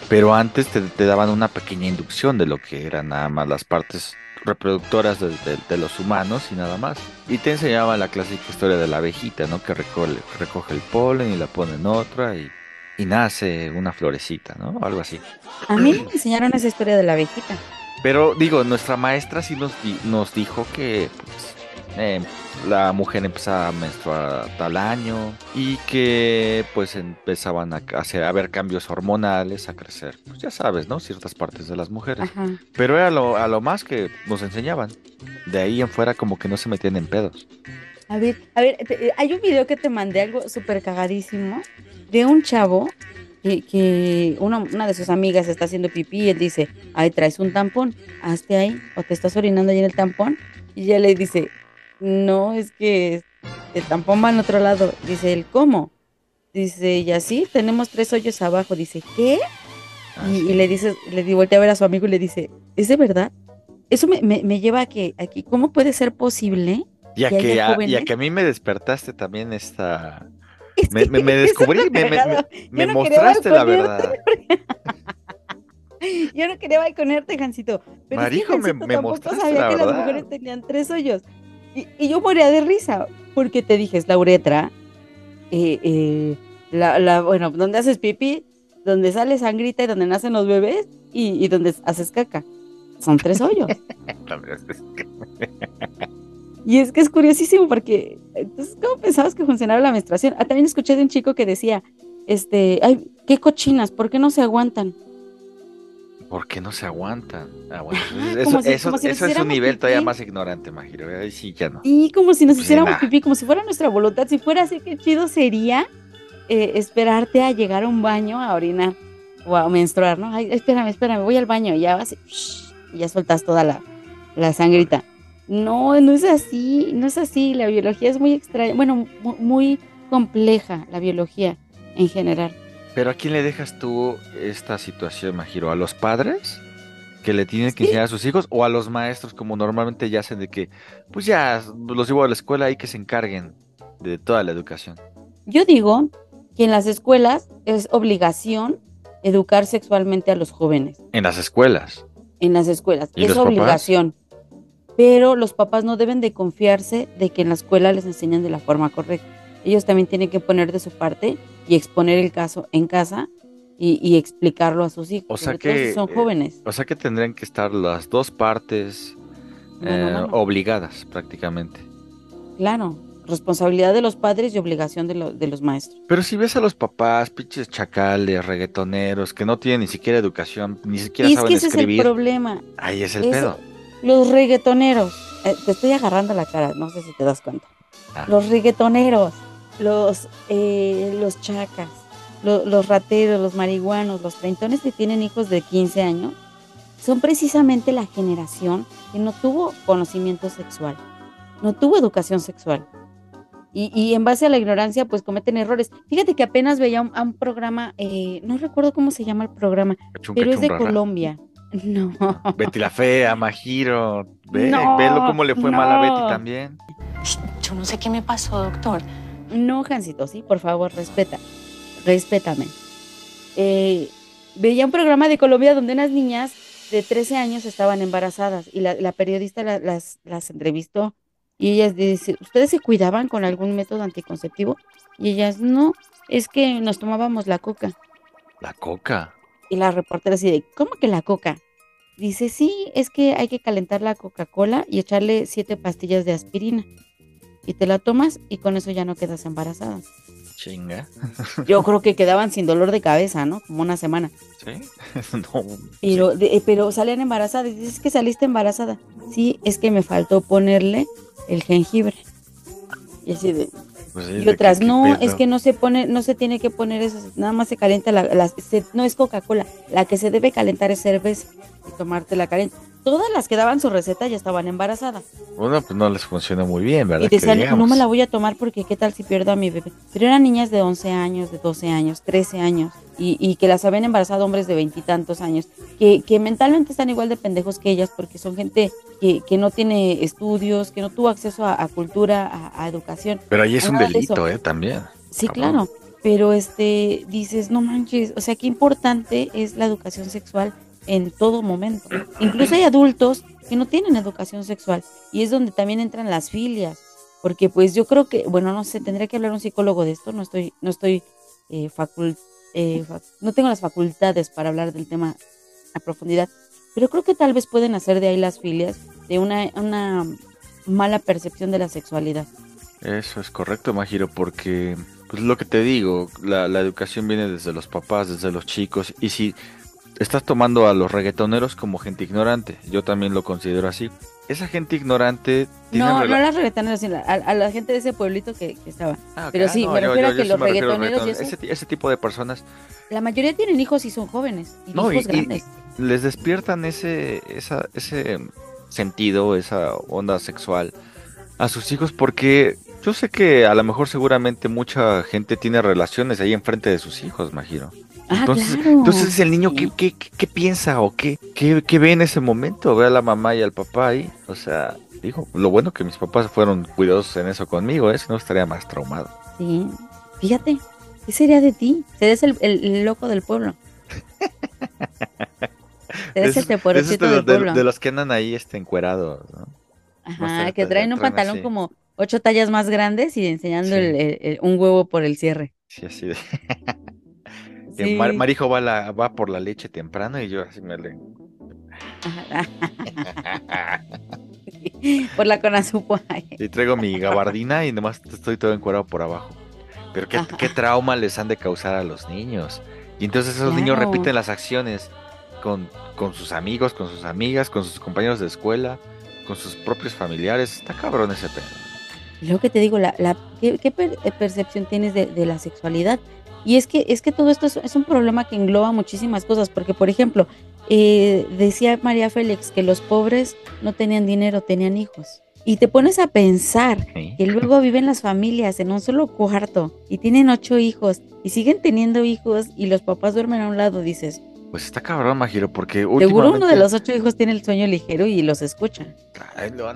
[SPEAKER 2] pero antes te, te daban una pequeña inducción de lo que eran nada más las partes reproductoras de, de- de los humanos y nada más. Y te enseñaban la clásica historia de la abejita, ¿no? Que recoge, recoge el polen y la pone en otra y, y nace una florecita, ¿no? Algo así.
[SPEAKER 3] A mí me enseñaron esa historia de la abejita.
[SPEAKER 2] Pero digo, nuestra maestra sí nos, di- nos dijo que pues, eh, la mujer empezaba a menstruar tal año y que pues empezaban a, hacer, a haber cambios hormonales, a crecer, pues ya sabes, ¿no? Ciertas partes de las mujeres.
[SPEAKER 3] Ajá.
[SPEAKER 2] Pero era lo, a lo más que nos enseñaban. De ahí en fuera como que no se metían en pedos.
[SPEAKER 3] A ver, a ver, te- eh, hay un video que te mandé algo súper cagadísimo de un chavo que, que una, una de sus amigas está haciendo pipí y él dice, ay, traes un tampón, hazte ahí, o te estás orinando ahí en el tampón. Y ella le dice, no, es que el tampón va en otro lado. Dice él, ¿cómo? Dice, y así, tenemos tres hoyos abajo. Dice, ¿qué?
[SPEAKER 2] Ah,
[SPEAKER 3] Y,
[SPEAKER 2] sí.
[SPEAKER 3] y le dice, le di voltea a ver a su amigo y le dice, ¿es de verdad? Eso me, me- me lleva a que, aquí, ¿cómo puede ser posible?
[SPEAKER 2] Y a
[SPEAKER 3] que
[SPEAKER 2] a, y a
[SPEAKER 3] jóvenes-
[SPEAKER 2] que a mí me despertaste también esta...
[SPEAKER 3] Es
[SPEAKER 2] Me, descubrí, me,
[SPEAKER 3] no
[SPEAKER 2] mostraste la verdad. [LAUGHS]
[SPEAKER 3] Yo no quería balconearte, Jancito. Pero es que
[SPEAKER 2] Marijo, me- me
[SPEAKER 3] tampoco
[SPEAKER 2] mostraste
[SPEAKER 3] sabía
[SPEAKER 2] la
[SPEAKER 3] que las mujeres tenían tres hoyos. Y, y yo moría de risa, porque te dije, es la uretra, eh, eh, la, la- bueno, donde haces pipí, donde sale sangrita y donde nacen los bebés y, y donde haces caca. Son tres hoyos. [LAUGHS] Y es que es curiosísimo porque, entonces, ¿cómo pensabas que funcionaba la menstruación? Ah, también escuché de un chico que decía, este, ay, qué cochinas, ¿por qué no se aguantan?
[SPEAKER 2] ¿Por qué no se aguantan? Ah, bueno, [LAUGHS] eso,
[SPEAKER 3] como si-
[SPEAKER 2] eso-
[SPEAKER 3] como si nos
[SPEAKER 2] eso es un nivel todavía más ignorante, Majiro. Ahí sí, ya no.
[SPEAKER 3] Y como si nos
[SPEAKER 2] Pues,
[SPEAKER 3] hiciéramos
[SPEAKER 2] nah.
[SPEAKER 3] pipí, como si fuera nuestra voluntad. Si fuera así, qué chido sería eh, esperarte a llegar a un baño a orinar o a menstruar, ¿no? Ay, espérame, espérame, voy al baño y ya vas y, ya sueltas toda la, la sangrita. No, no es así, no es así. La biología es muy extraña, bueno, mu- muy compleja, la biología en general.
[SPEAKER 2] Pero ¿a quién le dejas tú esta situación, Majiro? ¿A los padres? que le tienen que
[SPEAKER 3] Sí.
[SPEAKER 2] enseñar a sus hijos o a los maestros como normalmente ya hacen de que pues ya los llevo a la escuela y que se encarguen de toda la educación.
[SPEAKER 3] Yo digo que en las escuelas es obligación educar sexualmente a los jóvenes.
[SPEAKER 2] En las escuelas.
[SPEAKER 3] En las escuelas.
[SPEAKER 2] ¿Y
[SPEAKER 3] es
[SPEAKER 2] papás?
[SPEAKER 3] obligación. Pero los papás no deben de confiarse de que en la escuela les enseñan de la forma correcta. Ellos también tienen que poner de su parte y exponer el caso en casa y, y explicarlo a sus hijos.
[SPEAKER 2] O sea que,
[SPEAKER 3] son
[SPEAKER 2] eh,
[SPEAKER 3] jóvenes.
[SPEAKER 2] O sea que tendrían que estar las dos partes eh, obligadas prácticamente.
[SPEAKER 3] Claro, responsabilidad de los padres y obligación de, lo- de los maestros.
[SPEAKER 2] Pero si ves a los papás, pinches chacales, reggaetoneros, que no tienen ni siquiera educación, ni siquiera
[SPEAKER 3] Y es
[SPEAKER 2] saben
[SPEAKER 3] que ese
[SPEAKER 2] escribir,
[SPEAKER 3] es el problema.
[SPEAKER 2] ahí es el pedo.
[SPEAKER 3] Los reggaetoneros, eh, te estoy agarrando la cara, no sé si te das cuenta.
[SPEAKER 2] Ah.
[SPEAKER 3] Los reggaetoneros, los, eh, los chacas, lo- los rateros, los marihuanos, los treintones que tienen hijos de 15 años, son precisamente la generación que no tuvo conocimiento sexual, no tuvo educación sexual. Y, y en base a la ignorancia, pues cometen errores. Fíjate que apenas veía un, a un programa, eh, no recuerdo cómo se llama el programa,
[SPEAKER 2] Cachun,
[SPEAKER 3] pero es de
[SPEAKER 2] rara.
[SPEAKER 3] Colombia. [LAUGHS] No.
[SPEAKER 2] Betty la fea, Majiro. Ve,
[SPEAKER 3] No,
[SPEAKER 2] velo cómo le fue mal a Betty
[SPEAKER 3] no.
[SPEAKER 2] también.
[SPEAKER 7] Yo no sé qué me pasó, doctor.
[SPEAKER 3] No, Jancito, sí, por favor, respeta. Respétame. Eh, veía un programa de Colombia donde unas niñas de 13 años estaban embarazadas y la, la periodista la- las, las entrevistó y ellas dicen, ¿ustedes se cuidaban con algún método anticonceptivo? Y ellas, no, es que nos tomábamos la coca.
[SPEAKER 2] La coca.
[SPEAKER 3] Y la reportera así de, ¿cómo que la coca? Dice, sí, es que hay que calentar la Coca-Cola y echarle siete pastillas de aspirina. Y te la tomas y con eso ya no quedas embarazada.
[SPEAKER 2] Chinga. [LAUGHS]
[SPEAKER 3] Yo creo que quedaban sin dolor de cabeza, ¿no? Como una semana.
[SPEAKER 2] ¿Sí? [LAUGHS] no. [LAUGHS]
[SPEAKER 3] Pero, de- eh, pero salían embarazadas. Y dices, es que saliste embarazada. Sí, es que me faltó ponerle el jengibre. Y así de,
[SPEAKER 2] Pues sí,
[SPEAKER 3] y otras, no,
[SPEAKER 2] pedo.
[SPEAKER 3] es que no se pone, no se tiene que poner eso, nada más se calienta la, la- se- no es Coca-Cola, la que se debe calentar es cerveza y tomarte la caliente. Todas las que daban su receta ya estaban embarazadas.
[SPEAKER 2] Bueno, pues no les funciona muy bien, ¿verdad?
[SPEAKER 3] Y decían, no me la voy a tomar porque qué tal si pierdo a mi bebé. Pero eran niñas de 11 años, de 12 años, 13 años, y, y que las habían embarazado hombres de veintitantos años, que, que mentalmente están igual de pendejos que ellas porque son gente que, que no tiene estudios, que no tuvo acceso a, a cultura, a, a educación.
[SPEAKER 2] Pero ahí es un
[SPEAKER 3] de
[SPEAKER 2] delito. ¿eh? También.
[SPEAKER 3] Sí,
[SPEAKER 2] Cabrón.
[SPEAKER 3] claro, pero este dices, no manches, o sea, qué importante es la educación sexual en todo momento. Incluso hay adultos que no tienen educación sexual y es donde también entran las filias, porque pues yo creo que, bueno, no sé, tendría que hablar un psicólogo de esto, no estoy, no estoy eh, eh, no tengo las facultades para hablar del tema a profundidad, pero creo que tal vez pueden hacer de ahí las filias de una, una mala percepción de la sexualidad.
[SPEAKER 2] Eso es correcto, Majiro, porque, pues lo que te digo, la, la educación viene desde los papás, desde los chicos, y si estás tomando a los reggaetoneros como gente ignorante, yo también lo considero así, esa gente ignorante
[SPEAKER 3] No, no las reggaetoneras, sino a, a la gente de ese pueblito que, que estaba.
[SPEAKER 2] Ah,
[SPEAKER 3] pero sí,
[SPEAKER 2] no,
[SPEAKER 3] me refiero
[SPEAKER 2] yo-
[SPEAKER 3] a que los
[SPEAKER 2] a
[SPEAKER 3] reggaetoneros eso,
[SPEAKER 2] ese, ti- ese tipo de personas
[SPEAKER 3] la mayoría tienen hijos y son jóvenes, y
[SPEAKER 2] No,
[SPEAKER 3] hijos
[SPEAKER 2] y-
[SPEAKER 3] grandes.
[SPEAKER 2] les despiertan ese, esa, ese sentido, esa onda sexual a sus hijos porque yo sé que a lo mejor seguramente mucha gente tiene relaciones ahí enfrente de sus hijos, imagino.
[SPEAKER 3] Ah,
[SPEAKER 2] Entonces,
[SPEAKER 3] claro.
[SPEAKER 2] entonces el niño, ¿qué, qué, qué- qué piensa o qué, qué, qué ve en ese momento? Ve a la mamá y al papá ahí. O sea, digo, lo bueno que mis papás fueron cuidadosos en eso conmigo, ¿eh? Si no estaría más traumado.
[SPEAKER 3] Sí, fíjate, ¿qué sería de ti? Serías el, el- el loco del pueblo. Serías el
[SPEAKER 2] esos- de, de, los que andan ahí este, encuerados, ¿no?
[SPEAKER 3] Ajá, que traen un
[SPEAKER 2] traen
[SPEAKER 3] pantalón
[SPEAKER 2] así.
[SPEAKER 3] como ocho tallas más grandes y enseñando
[SPEAKER 2] Sí.
[SPEAKER 3] el- un huevo por el cierre.
[SPEAKER 2] Sí, así de... [LAUGHS]
[SPEAKER 3] Sí.
[SPEAKER 2] Mar- Marijo va, la, va por la leche temprano y yo así me le... [LAUGHS]
[SPEAKER 3] Por la conazupo. [LAUGHS]
[SPEAKER 2] Y traigo mi gabardina y nomás estoy todo encuadrado por abajo. Pero qué, qué trauma les han de causar a los niños. Y entonces esos niños repiten las acciones con, con sus amigos, con sus amigas, con sus compañeros de escuela, con sus propios familiares. Está cabrón ese pedo.
[SPEAKER 3] Lo que te digo, la, la, ¿qué, qué eh, percepción tienes de, de la sexualidad? Y es que, es que todo esto es, es un problema que engloba muchísimas cosas, porque por ejemplo, eh, decía María Félix que los pobres no tenían dinero, tenían hijos. Y te pones a pensar
[SPEAKER 2] ¿sí?
[SPEAKER 3] que luego viven las familias en un solo cuarto y tienen ocho hijos y siguen teniendo hijos y los papás duermen a un lado, dices,
[SPEAKER 2] Pues está cabrón, Majiro, porque
[SPEAKER 3] seguro uno de
[SPEAKER 2] últimamente-
[SPEAKER 3] los ocho hijos tiene el sueño ligero y los escucha,
[SPEAKER 2] no,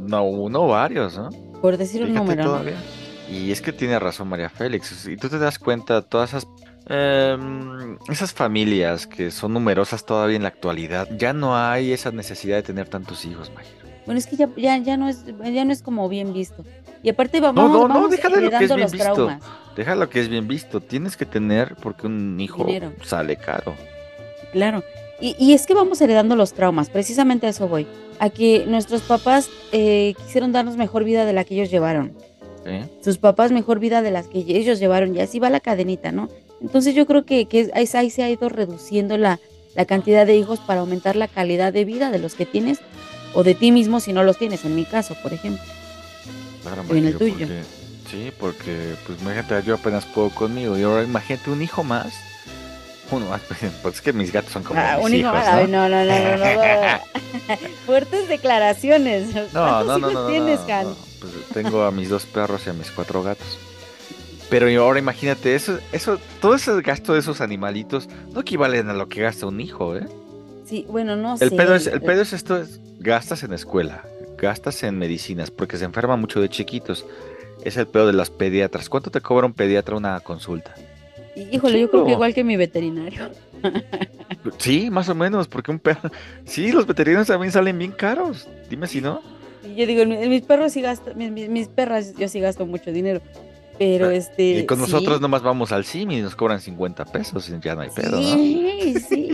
[SPEAKER 2] no, uno o varios, ¿no?
[SPEAKER 3] por decir un
[SPEAKER 2] Fíjate
[SPEAKER 3] número. ¿no?
[SPEAKER 2] Y es que tiene razón María Félix. Y tú te das cuenta, todas esas, em, esas familias que son numerosas todavía en la actualidad, ya no hay esa necesidad de tener tantos hijos, Majiro.
[SPEAKER 3] Bueno, es que ya, ya, ya no es ya no es como bien visto. Y aparte
[SPEAKER 2] No,
[SPEAKER 3] vamos,
[SPEAKER 2] no, no,
[SPEAKER 3] vamos
[SPEAKER 2] deja de lo que es
[SPEAKER 3] heredando
[SPEAKER 2] bien
[SPEAKER 3] los
[SPEAKER 2] visto.
[SPEAKER 3] traumas.
[SPEAKER 2] Deja lo que es bien visto. Tienes que tener porque un hijo
[SPEAKER 3] Dinero.
[SPEAKER 2] sale caro.
[SPEAKER 3] Claro. Y, y es que vamos heredando los traumas, precisamente a eso voy. A que nuestros papás eh, quisieron darnos mejor vida de la que ellos llevaron.
[SPEAKER 2] ¿Sí?
[SPEAKER 3] Sus papás mejor vida de las que ellos llevaron. Y así va la cadenita, ¿no? Entonces yo creo que, que es- ahí, se ha ido reduciendo la, la cantidad de hijos para aumentar la calidad de vida de los que tienes o de ti mismo si no los tienes, en mi caso, por ejemplo.
[SPEAKER 2] Claro,
[SPEAKER 3] Y en el tuyo.
[SPEAKER 2] porque- sí, porque pues imagínate, yo apenas puedo conmigo. Y ahora imagínate un hijo más. Uno más, pues [LAUGHS] es que mis gatos son como
[SPEAKER 3] Ah,
[SPEAKER 2] mis
[SPEAKER 3] un hijo
[SPEAKER 2] hijos. ¿no?
[SPEAKER 3] Ay, no, no, no, no, no, no. [LAUGHS] Fuertes declaraciones.
[SPEAKER 2] No,
[SPEAKER 3] ¿Cuántos
[SPEAKER 2] no, no,
[SPEAKER 3] hijos tienes, Han?
[SPEAKER 2] Pues tengo a mis dos perros y a mis cuatro gatos. Pero ahora imagínate, eso, eso, todo ese gasto de esos animalitos no equivalen a lo que gasta un hijo, ¿eh?
[SPEAKER 3] Sí, bueno, no
[SPEAKER 2] El
[SPEAKER 3] sé.
[SPEAKER 2] pedo es, el pedo es esto, es, gastas en escuela, gastas en medicinas, porque se enferma mucho de chiquitos. Es el pedo de las pediatras. ¿Cuánto te cobra un pediatra una consulta?
[SPEAKER 3] Híjole, yo creo que igual que mi veterinario. [LAUGHS]
[SPEAKER 2] Sí, más o menos, porque un perro... Sí, los veterinarios también salen bien caros. Dime si no.
[SPEAKER 3] Yo digo, en mis perros sí gasto, mis, mis- mis perras yo sí gasto mucho dinero. Pero este.
[SPEAKER 2] Y con
[SPEAKER 3] sí.
[SPEAKER 2] nosotros nomás vamos al CIM y nos cobran 50 pesos y ya no hay pedo, ¿no?
[SPEAKER 3] Sí, sí,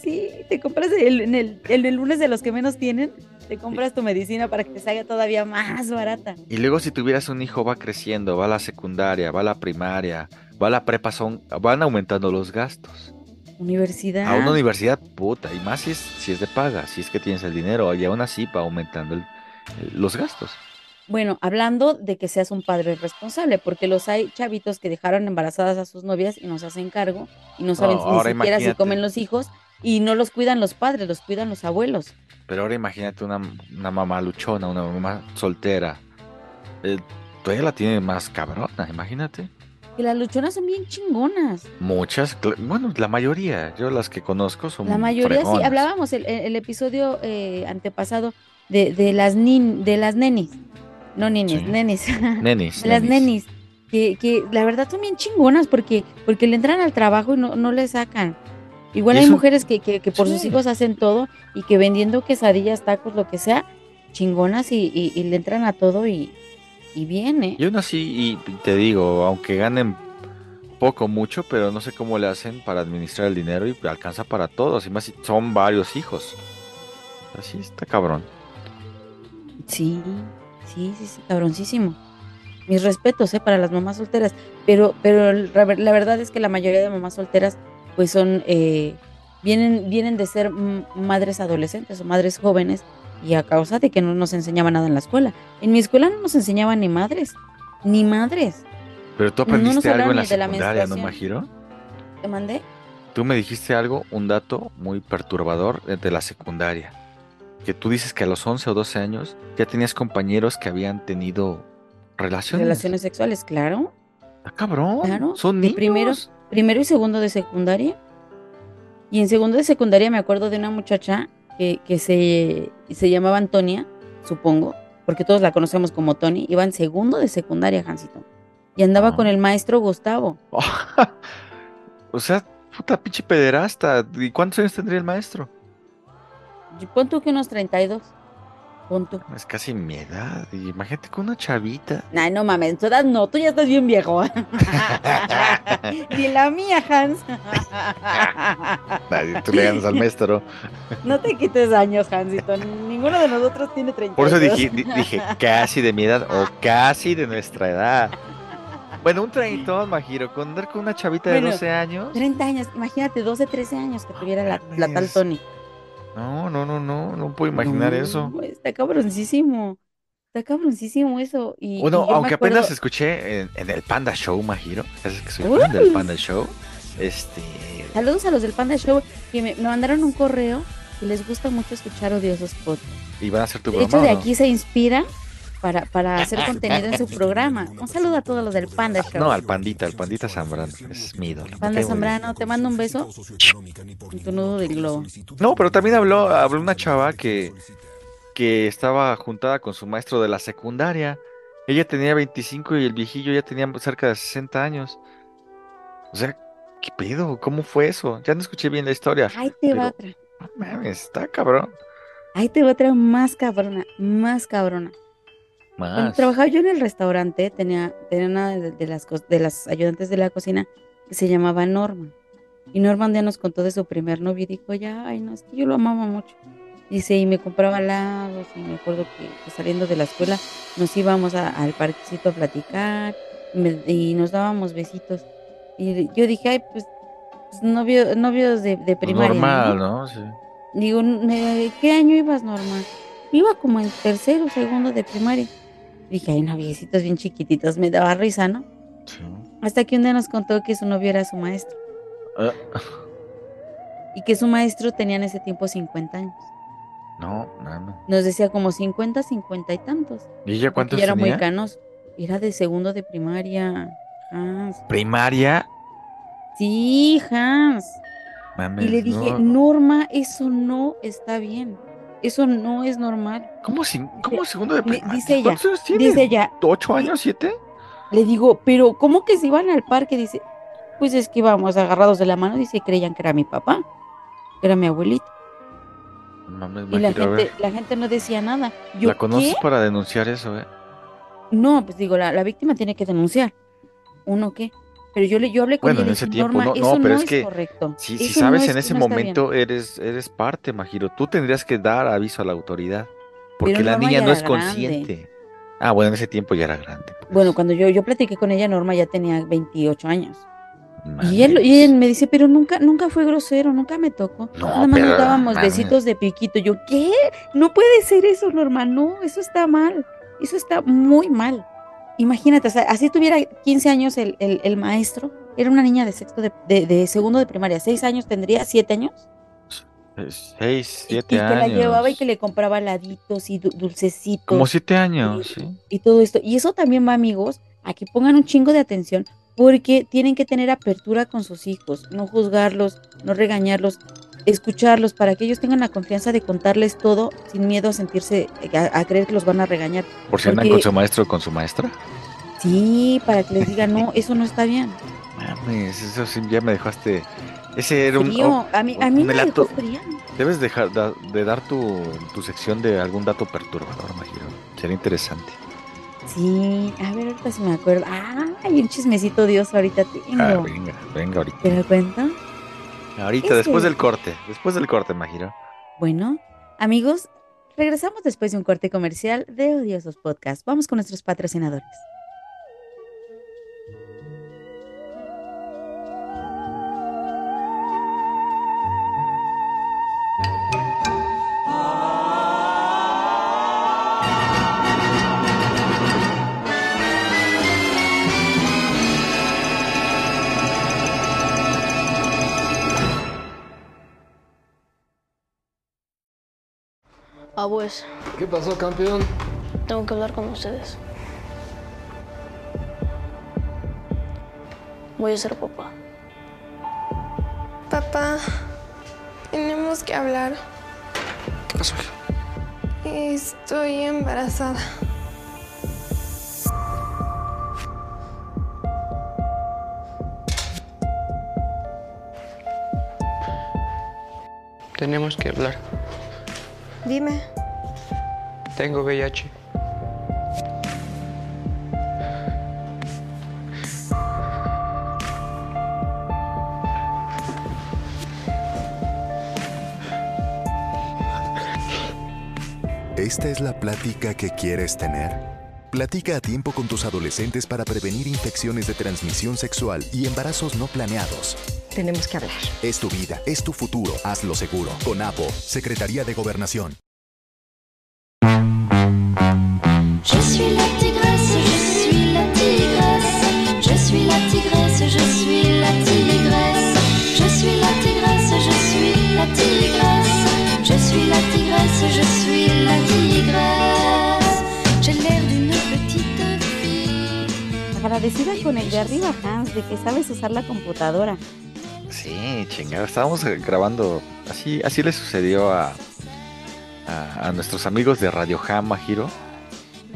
[SPEAKER 3] sí. Te compras el, en el, el, el lunes de los que menos tienen, te compras tu medicina para que te salga todavía más barata.
[SPEAKER 2] Y luego si tuvieras un hijo va creciendo, va a la secundaria, va a la primaria, va a la prepa, son, van aumentando los gastos.
[SPEAKER 3] Universidad.
[SPEAKER 2] A una universidad, puta, y más si es, si es de paga, si es que tienes el dinero, y aún así va aumentando el- el- los gastos.
[SPEAKER 3] Bueno, hablando de que seas un padre responsable, porque los hay chavitos que dejaron embarazadas a sus novias y no se hacen cargo y no saben
[SPEAKER 2] No,
[SPEAKER 3] ni siquiera si comen los hijos y no los cuidan los padres, los cuidan los abuelos.
[SPEAKER 2] Pero ahora imagínate una, una mamá luchona, una mamá soltera. Eh, todavía la tiene más cabrona, imagínate.
[SPEAKER 3] Que las luchonas son bien chingonas.
[SPEAKER 2] Muchas, bueno, la mayoría, yo las que conozco son
[SPEAKER 3] La mayoría sí. Hablábamos el, el episodio eh, antepasado de, de las nin, de las nenis. No ninis,
[SPEAKER 2] Sí. [LAUGHS]
[SPEAKER 3] nenis.
[SPEAKER 2] Nenis,
[SPEAKER 3] de las
[SPEAKER 2] nenis.
[SPEAKER 3] Que, que la verdad son bien chingonas porque, porque le entran al trabajo y no, no le sacan. Igual hay mujeres que, que, que por sus hijos hacen todo y que vendiendo quesadillas, tacos, lo que sea, chingonas y, y- y le entran a todo y, y bien, ¿eh?
[SPEAKER 2] Y aún así, y te digo, aunque ganen poco, mucho, pero no sé cómo le hacen para administrar el dinero y alcanza para todos, y más si son varios hijos. Así está cabrón.
[SPEAKER 3] Sí, sí, sí, sí, cabroncísimo. Mis respetos, ¿eh? Para las mamás solteras. Pero, pero la ver- la verdad es que la mayoría de mamás solteras, pues son, eh, vienen, vienen de ser madres adolescentes o madres jóvenes y a causa de que no nos enseñaba nada en la escuela. En mi escuela no nos enseñaban ni madres, ni madres.
[SPEAKER 2] Pero tú
[SPEAKER 3] No
[SPEAKER 2] aprendiste algo en la secundaria, ¿no. Majiro?
[SPEAKER 3] ¿Te mandé?
[SPEAKER 2] Tú me dijiste algo, un dato muy perturbador de- de la secundaria. Que tú dices que a los 11 o 12 años ya tenías compañeros que habían tenido relaciones.
[SPEAKER 3] Relaciones sexuales, claro.
[SPEAKER 2] Ah, cabrón.
[SPEAKER 3] Claro,
[SPEAKER 2] Son niños.
[SPEAKER 3] primero. Primero y segundo de secundaria. Y en segundo de secundaria me acuerdo de una muchacha que, que se, se llamaba Antonia, supongo, porque todos la conocemos como Tony. Iba en segundo de secundaria, Hansito. Y andaba
[SPEAKER 2] Ah.
[SPEAKER 3] con el maestro Gustavo. [LAUGHS]
[SPEAKER 2] o sea, puta pinche pederasta. ¿Y cuántos años tendría el maestro?
[SPEAKER 3] Y Pon tú que unos 32. Pon tú.
[SPEAKER 2] Es casi mi edad. Y imagínate con una chavita.
[SPEAKER 3] Ay, no mames, tu edad no, tú ya estás bien viejo. [LAUGHS] Ni la mía, Hans.
[SPEAKER 2] Ay, tú le ganas al maestro.
[SPEAKER 3] No te quites años, Hansito. Ninguno de nosotros tiene 32.
[SPEAKER 2] Por eso dije, di- dije casi de mi edad o casi de nuestra edad. Bueno, un treintón, Majiro, con andar con una chavita de
[SPEAKER 3] Bueno,
[SPEAKER 2] 12 años.
[SPEAKER 3] 30 años, imagínate, 12, 13 años que tuviera la, la tal. Tony.
[SPEAKER 2] No, no, no, no, no puedo imaginar
[SPEAKER 3] No,
[SPEAKER 2] eso.
[SPEAKER 3] Está cabroncísimo. Está cabroncísimo eso. Y,
[SPEAKER 2] Bueno,
[SPEAKER 3] y yo me
[SPEAKER 2] aunque
[SPEAKER 3] acuerdo-
[SPEAKER 2] apenas escuché en, en el Panda Show, Majiro, es que soy fan del Panda Show. Este,
[SPEAKER 3] Saludos a los del Panda Show que me, me mandaron un correo que les gusta mucho escuchar odiosos podcasts.
[SPEAKER 2] y van a hacer tu
[SPEAKER 3] De
[SPEAKER 2] broma.
[SPEAKER 3] hecho, de aquí se inspiran para, para hacer contenido en su programa. Un saludo a todos los del Panda Show.
[SPEAKER 2] No, al Pandita, al Pandita Zambrano, es mi ídolo.
[SPEAKER 3] Panda. Zambrano, te mando un beso en tu nudo del globo.
[SPEAKER 2] No, pero también habló, habló una chava que, que estaba juntada con su maestro de la secundaria. Ella tenía 25 y el viejillo ya tenía cerca de 60 años. O sea, ¿qué pedo? ¿Cómo fue eso? Ya no escuché bien la historia.
[SPEAKER 3] Ahí te va otra.
[SPEAKER 2] No mames, está cabrón.
[SPEAKER 3] Ahí te va otra más cabrona, más cabrona. Cuando trabajaba yo en el restaurante, tenía, tenía una de, de las, de las ayudantes de la cocina que se llamaba Norma. Y Norma un día nos contó de su primer novio y dijo, ya, ay, no, es que yo lo amaba mucho. Dice, y me compraba helados, y me acuerdo que, que saliendo de la escuela nos íbamos a- al parquecito a platicar y, me- y nos dábamos besitos. Y yo dije, ay, pues, pues, novio, novios de, de primaria. ¿no?".
[SPEAKER 2] Normal, ¿no? Sí.
[SPEAKER 3] Digo, "Ne- ¿qué año ibas, Norma? Iba como en tercero, segundo de primaria. Dije, ay, noviecitos bien chiquititos, me daba risa, ¿no?
[SPEAKER 2] sí.
[SPEAKER 3] Hasta que un día nos contó que su novio era su maestro
[SPEAKER 2] Ah,
[SPEAKER 3] y que su maestro tenía en ese tiempo 50 años.
[SPEAKER 2] no, mames.
[SPEAKER 3] Nos decía como 50, 50 y tantos.
[SPEAKER 2] ¿Y ella cuántos
[SPEAKER 3] ya era muy canoso. Era de segundo de primaria. Hans.
[SPEAKER 2] Primaria.
[SPEAKER 3] Sí, Hans.
[SPEAKER 2] Mames,
[SPEAKER 3] Y le dije,
[SPEAKER 2] no.
[SPEAKER 3] Norma, eso no está bien. Eso no es normal.
[SPEAKER 2] ¿Cómo, cómo segundo de primaria?
[SPEAKER 3] dice ella,
[SPEAKER 2] ¿Cuántos años tiene?
[SPEAKER 3] Dice ella,
[SPEAKER 2] ¿Ocho años, siete?
[SPEAKER 3] Le digo, pero ¿cómo que se iban al parque? Dice, pues es que íbamos agarrados de la mano. Dice, creían que era mi papá, que era mi abuelito.
[SPEAKER 2] Mames,
[SPEAKER 3] Y la gente, la gente no decía nada. Yo,
[SPEAKER 2] La conoces
[SPEAKER 3] ¿qué?
[SPEAKER 2] para denunciar eso, ¿eh?
[SPEAKER 3] No, pues digo, la, la víctima tiene que denunciar. ¿Uno qué? Pero yo le yo hablé con
[SPEAKER 2] Bueno,
[SPEAKER 3] ella y
[SPEAKER 2] en ese tiempo,
[SPEAKER 3] Norma,
[SPEAKER 2] no, no,
[SPEAKER 3] eso
[SPEAKER 2] pero
[SPEAKER 3] no
[SPEAKER 2] es que
[SPEAKER 3] correcto.
[SPEAKER 2] Si, sabes
[SPEAKER 3] no
[SPEAKER 2] en
[SPEAKER 3] es-
[SPEAKER 2] ese
[SPEAKER 3] no está bien".
[SPEAKER 2] momento eres, eres parte, Majiro. Tú tendrías que dar aviso a la autoridad. Porque
[SPEAKER 3] Pero
[SPEAKER 2] la
[SPEAKER 3] Norma
[SPEAKER 2] niña no es consciente. Ah, bueno, en ese tiempo ya era grande.
[SPEAKER 3] Bueno, cuando yo, yo platiqué con ella, Norma ya tenía 28 años. Y él, y él me dice, pero nunca, nunca fue grosero, nunca me tocó.
[SPEAKER 2] No,
[SPEAKER 3] Nada más
[SPEAKER 2] pero,
[SPEAKER 3] nos dábamos
[SPEAKER 2] mames.
[SPEAKER 3] besitos de piquito. Yo, ¿qué? No puede ser eso, Norma. No, eso está mal. Eso está muy mal. Imagínate, o sea, así tuviera 15 años el, el- el maestro. Era una niña de sexto de, de- de segundo de primaria. ¿Seis años tendría? ¿Siete años?
[SPEAKER 2] Seis,
[SPEAKER 3] Y-
[SPEAKER 2] siete
[SPEAKER 3] y, que
[SPEAKER 2] años.
[SPEAKER 3] la llevaba y que le compraba heladitos y du- dulcecitos.
[SPEAKER 2] Como siete años, sí.
[SPEAKER 3] y todo esto. Y eso también va, amigos, a que pongan un chingo de atención porque tienen que tener apertura con sus hijos, no juzgarlos, no regañarlos, escucharlos para que ellos tengan la confianza de contarles todo sin miedo a sentirse, a, a creer que los van a regañar.
[SPEAKER 2] Por si andan con su maestro o con su maestra.
[SPEAKER 3] Sí, para que les digan, no, [LAUGHS] eso no está bien.
[SPEAKER 2] Mames, eso sí ya me dejaste. Ese era un.
[SPEAKER 3] Frío.
[SPEAKER 2] oh,
[SPEAKER 3] a mí, a mí me dejó.
[SPEAKER 2] Debes dejar de dar tu, tu sección de algún dato perturbador, Majiro. Sería interesante.
[SPEAKER 3] Sí, a ver, ahorita si me acuerdo. Ah, hay un chismecito Dios ahorita tengo.
[SPEAKER 2] Ah, venga, venga ahorita.
[SPEAKER 3] ¿Te lo cuento?
[SPEAKER 2] Ahorita,
[SPEAKER 3] Es
[SPEAKER 2] después del corte. Después del corte, Majiro.
[SPEAKER 3] Bueno, amigos, regresamos después de un corte comercial de Odiosos Podcast. Vamos con nuestros patrocinadores.
[SPEAKER 8] Pues,
[SPEAKER 9] ¿Qué pasó, campeón?
[SPEAKER 8] tengo que hablar con ustedes. Voy a ser papá.
[SPEAKER 10] Papá, tenemos que hablar.
[SPEAKER 2] ¿Qué pasó, hija?
[SPEAKER 10] Estoy embarazada.
[SPEAKER 9] Tenemos que hablar.
[SPEAKER 10] Dime.
[SPEAKER 9] Tengo VIH.
[SPEAKER 11] ¿Esta es la plática que quieres tener? Platica a tiempo con tus adolescentes para prevenir infecciones de transmisión sexual y embarazos no planeados.
[SPEAKER 10] Tenemos que hablar.
[SPEAKER 11] Es tu vida, es tu futuro, hazlo seguro. Con APO, Secretaría de Gobernación.
[SPEAKER 3] Agradecida con el de arriba, Hans, de que sabes usar la computadora.
[SPEAKER 2] Sí, chingado. Estábamos eh, grabando. Así, así le sucedió a, a, a nuestros amigos de Radio Hama, Giro.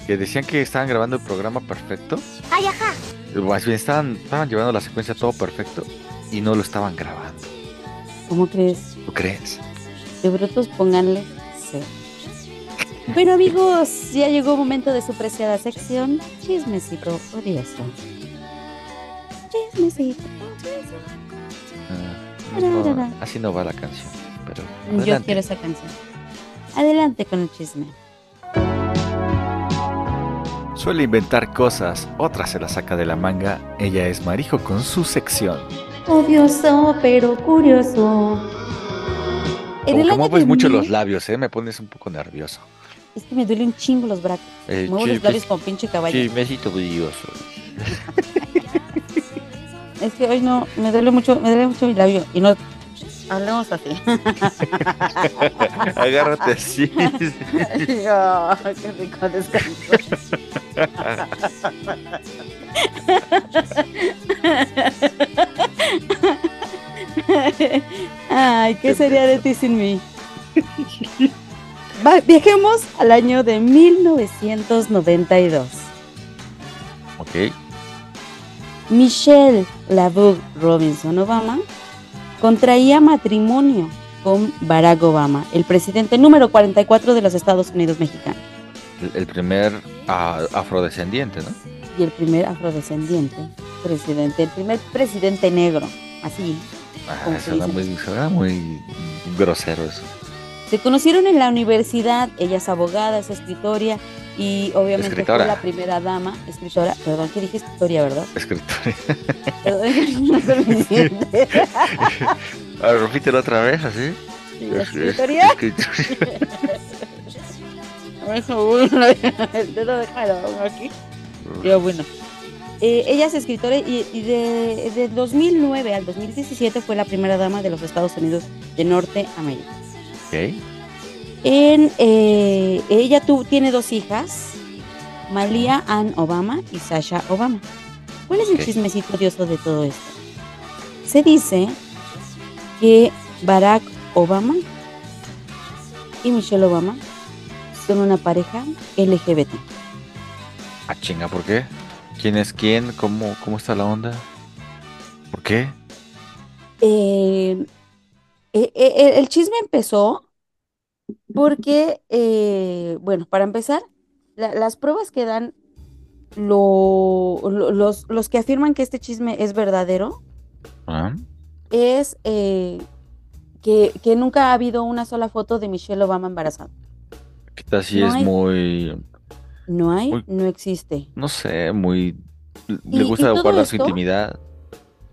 [SPEAKER 2] Que decían que estaban grabando el programa perfecto.
[SPEAKER 12] Ay, ajá.
[SPEAKER 2] Más bien estaban, estaban llevando la secuencia todo perfecto y no lo estaban grabando.
[SPEAKER 3] ¿Cómo crees?
[SPEAKER 2] ¿Tú crees?
[SPEAKER 3] De brutos pónganle cero. Bueno amigos, ya llegó el momento de su preciada sección Chismecito Odioso. Chismecito.
[SPEAKER 2] Ah, no, así no va la canción. Pero
[SPEAKER 3] Yo quiero esa canción. Adelante con el chisme.
[SPEAKER 1] Suele inventar cosas, otras se las saca de la manga. Ella es Marijo con su sección.
[SPEAKER 3] Odioso pero curioso.
[SPEAKER 2] Como mueves
[SPEAKER 3] de
[SPEAKER 2] mucho
[SPEAKER 3] mil-
[SPEAKER 2] los labios, ¿eh? Me pones un poco nervioso.
[SPEAKER 3] Es que me duele un chingo los brazos.
[SPEAKER 2] Eh,
[SPEAKER 3] Muevo los labios
[SPEAKER 2] pues,
[SPEAKER 3] como pinche caballo.
[SPEAKER 2] Sí, me siento brilloso. [LAUGHS]
[SPEAKER 3] Es que hoy no, me duele mucho, me duele mucho mi labio. Y no hablemos así. [LAUGHS]
[SPEAKER 2] Agárrate así. [LAUGHS]
[SPEAKER 3] Oh, qué rico descanso. Ay, ¿qué sería de ti sin mí? Viajemos al año de 1992.
[SPEAKER 2] ok.
[SPEAKER 3] Michelle LaBeouf Robinson Obama contraía matrimonio con Barack Obama, el presidente número 44 de los Estados Unidos mexicanos
[SPEAKER 2] El, el primer ah, afrodescendiente, ¿no?
[SPEAKER 3] y el primer afrodescendiente presidente, el primer presidente negro, así.
[SPEAKER 2] Ah,
[SPEAKER 3] Como se
[SPEAKER 2] muy, suena muy grosero eso.
[SPEAKER 3] Se conocieron en la universidad, ella es abogada, es escritora y obviamente
[SPEAKER 2] Escritora.
[SPEAKER 3] fue la primera dama, escritora, perdón, que dije escritora, ¿verdad?
[SPEAKER 2] Escritor.
[SPEAKER 3] Perdón, no soy consciente.
[SPEAKER 2] A ver, repítelo otra vez, así.
[SPEAKER 3] Sí,
[SPEAKER 2] Es- es-
[SPEAKER 3] escritoría.
[SPEAKER 2] escritoría. [LAUGHS]
[SPEAKER 3] el dedo déjamelo aquí. Pero bueno. Eh, ella es escritora y, y de, de 2009 al 2017 fue la primera dama de los Estados Unidos de Norteamérica.
[SPEAKER 2] Ok.
[SPEAKER 3] En, eh, ella tu- tiene dos hijas, Malia Ann Obama y Sasha Obama. ¿Cuál es el chismecito odioso de todo esto? Se dice que Barack Obama y Michelle Obama son una pareja LGBT.
[SPEAKER 2] Ah, chinga, ¿por qué? ¿Quién es quién? ¿Cómo, cómo está la onda? ¿Por qué?
[SPEAKER 3] Eh, eh, eh, el chisme empezó porque, eh, bueno, para empezar, la- las pruebas que dan lo- lo- los, los que afirman que este chisme es verdadero
[SPEAKER 2] Ah,
[SPEAKER 3] es que, que nunca ha habido una sola foto de Michelle Obama embarazada.
[SPEAKER 2] ¿Qué tal si
[SPEAKER 3] No
[SPEAKER 2] es
[SPEAKER 3] hay-
[SPEAKER 2] muy,
[SPEAKER 3] No hay, no existe.
[SPEAKER 2] no sé, muy...
[SPEAKER 3] Y-
[SPEAKER 2] Le
[SPEAKER 3] y
[SPEAKER 2] gusta
[SPEAKER 3] todo
[SPEAKER 2] guardar su intimidad?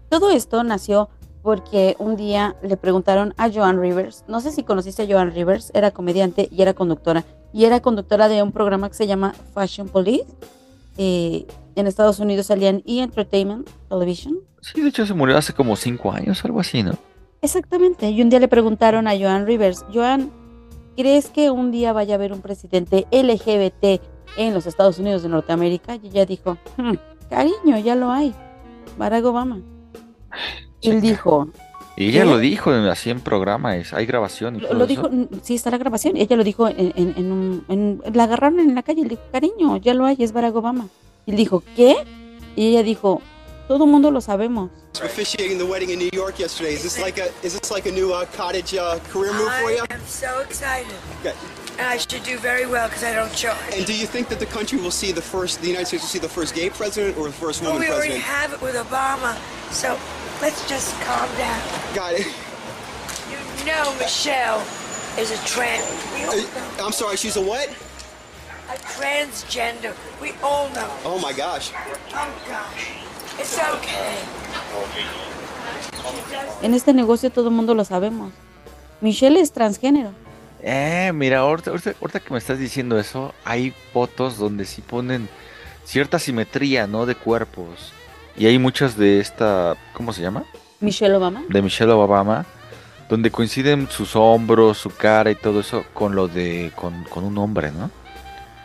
[SPEAKER 3] Todo esto nació porque un día le preguntaron a Joan Rivers, no sé si conociste a Joan Rivers, era comediante y era conductora, y era conductora de un programa que se llama Fashion Police. eh, en Estados Unidos salían E! Entertainment Television.
[SPEAKER 2] Sí, de hecho se murió hace como cinco años, algo así, ¿no?
[SPEAKER 3] Exactamente. Y un día le preguntaron a Joan Rivers, Joan, ¿crees que un día vaya a haber un presidente LGBT en los Estados Unidos de Norteamérica? Y ella dijo, "Hmm, cariño, ya lo hay. Barack Obama. Y él dijo,
[SPEAKER 2] Y ella
[SPEAKER 3] ¿Qué?
[SPEAKER 2] lo dijo en- así en programa, es- hay grabación y
[SPEAKER 3] lo,
[SPEAKER 2] todo
[SPEAKER 3] lo
[SPEAKER 2] eso.
[SPEAKER 3] dijo, sí está la grabación, ella lo dijo en, en- en un, en- la agarraron en la calle, le dijo, cariño, ya lo hay, es Barack Obama. Y él dijo, ¿qué? Y ella dijo, todo mundo lo sabemos.
[SPEAKER 13] officiating the wedding in New York yesterday. Is this like a is this like a new uh, cottage uh, career move for you?
[SPEAKER 14] I am so excited.
[SPEAKER 13] Okay.
[SPEAKER 14] And I should do very well because I don't charge.
[SPEAKER 13] And do you think that the country will see the first, the United States will see the first gay president or the first
[SPEAKER 14] Well,
[SPEAKER 13] woman
[SPEAKER 14] we already
[SPEAKER 13] president?
[SPEAKER 14] have it with Obama, so let's just calm down.
[SPEAKER 13] Got it.
[SPEAKER 14] You know Michelle is a trans. We all know.
[SPEAKER 13] I'm sorry, she's a what?
[SPEAKER 14] A transgender. We all know.
[SPEAKER 13] Oh my gosh.
[SPEAKER 14] Oh gosh. It's okay.
[SPEAKER 3] En este negocio todo el mundo lo sabemos. Michelle es transgénero.
[SPEAKER 2] Eh, mira, ahorita, ahorita- ahorita que me estás diciendo eso, hay fotos donde sí ponen cierta simetría, ¿no? De cuerpos. Y hay muchas de esta, ¿cómo se llama?
[SPEAKER 3] Michelle Obama.
[SPEAKER 2] De Michelle Obama, donde coinciden sus hombros, su cara y todo eso con lo de, con, con un hombre, ¿no?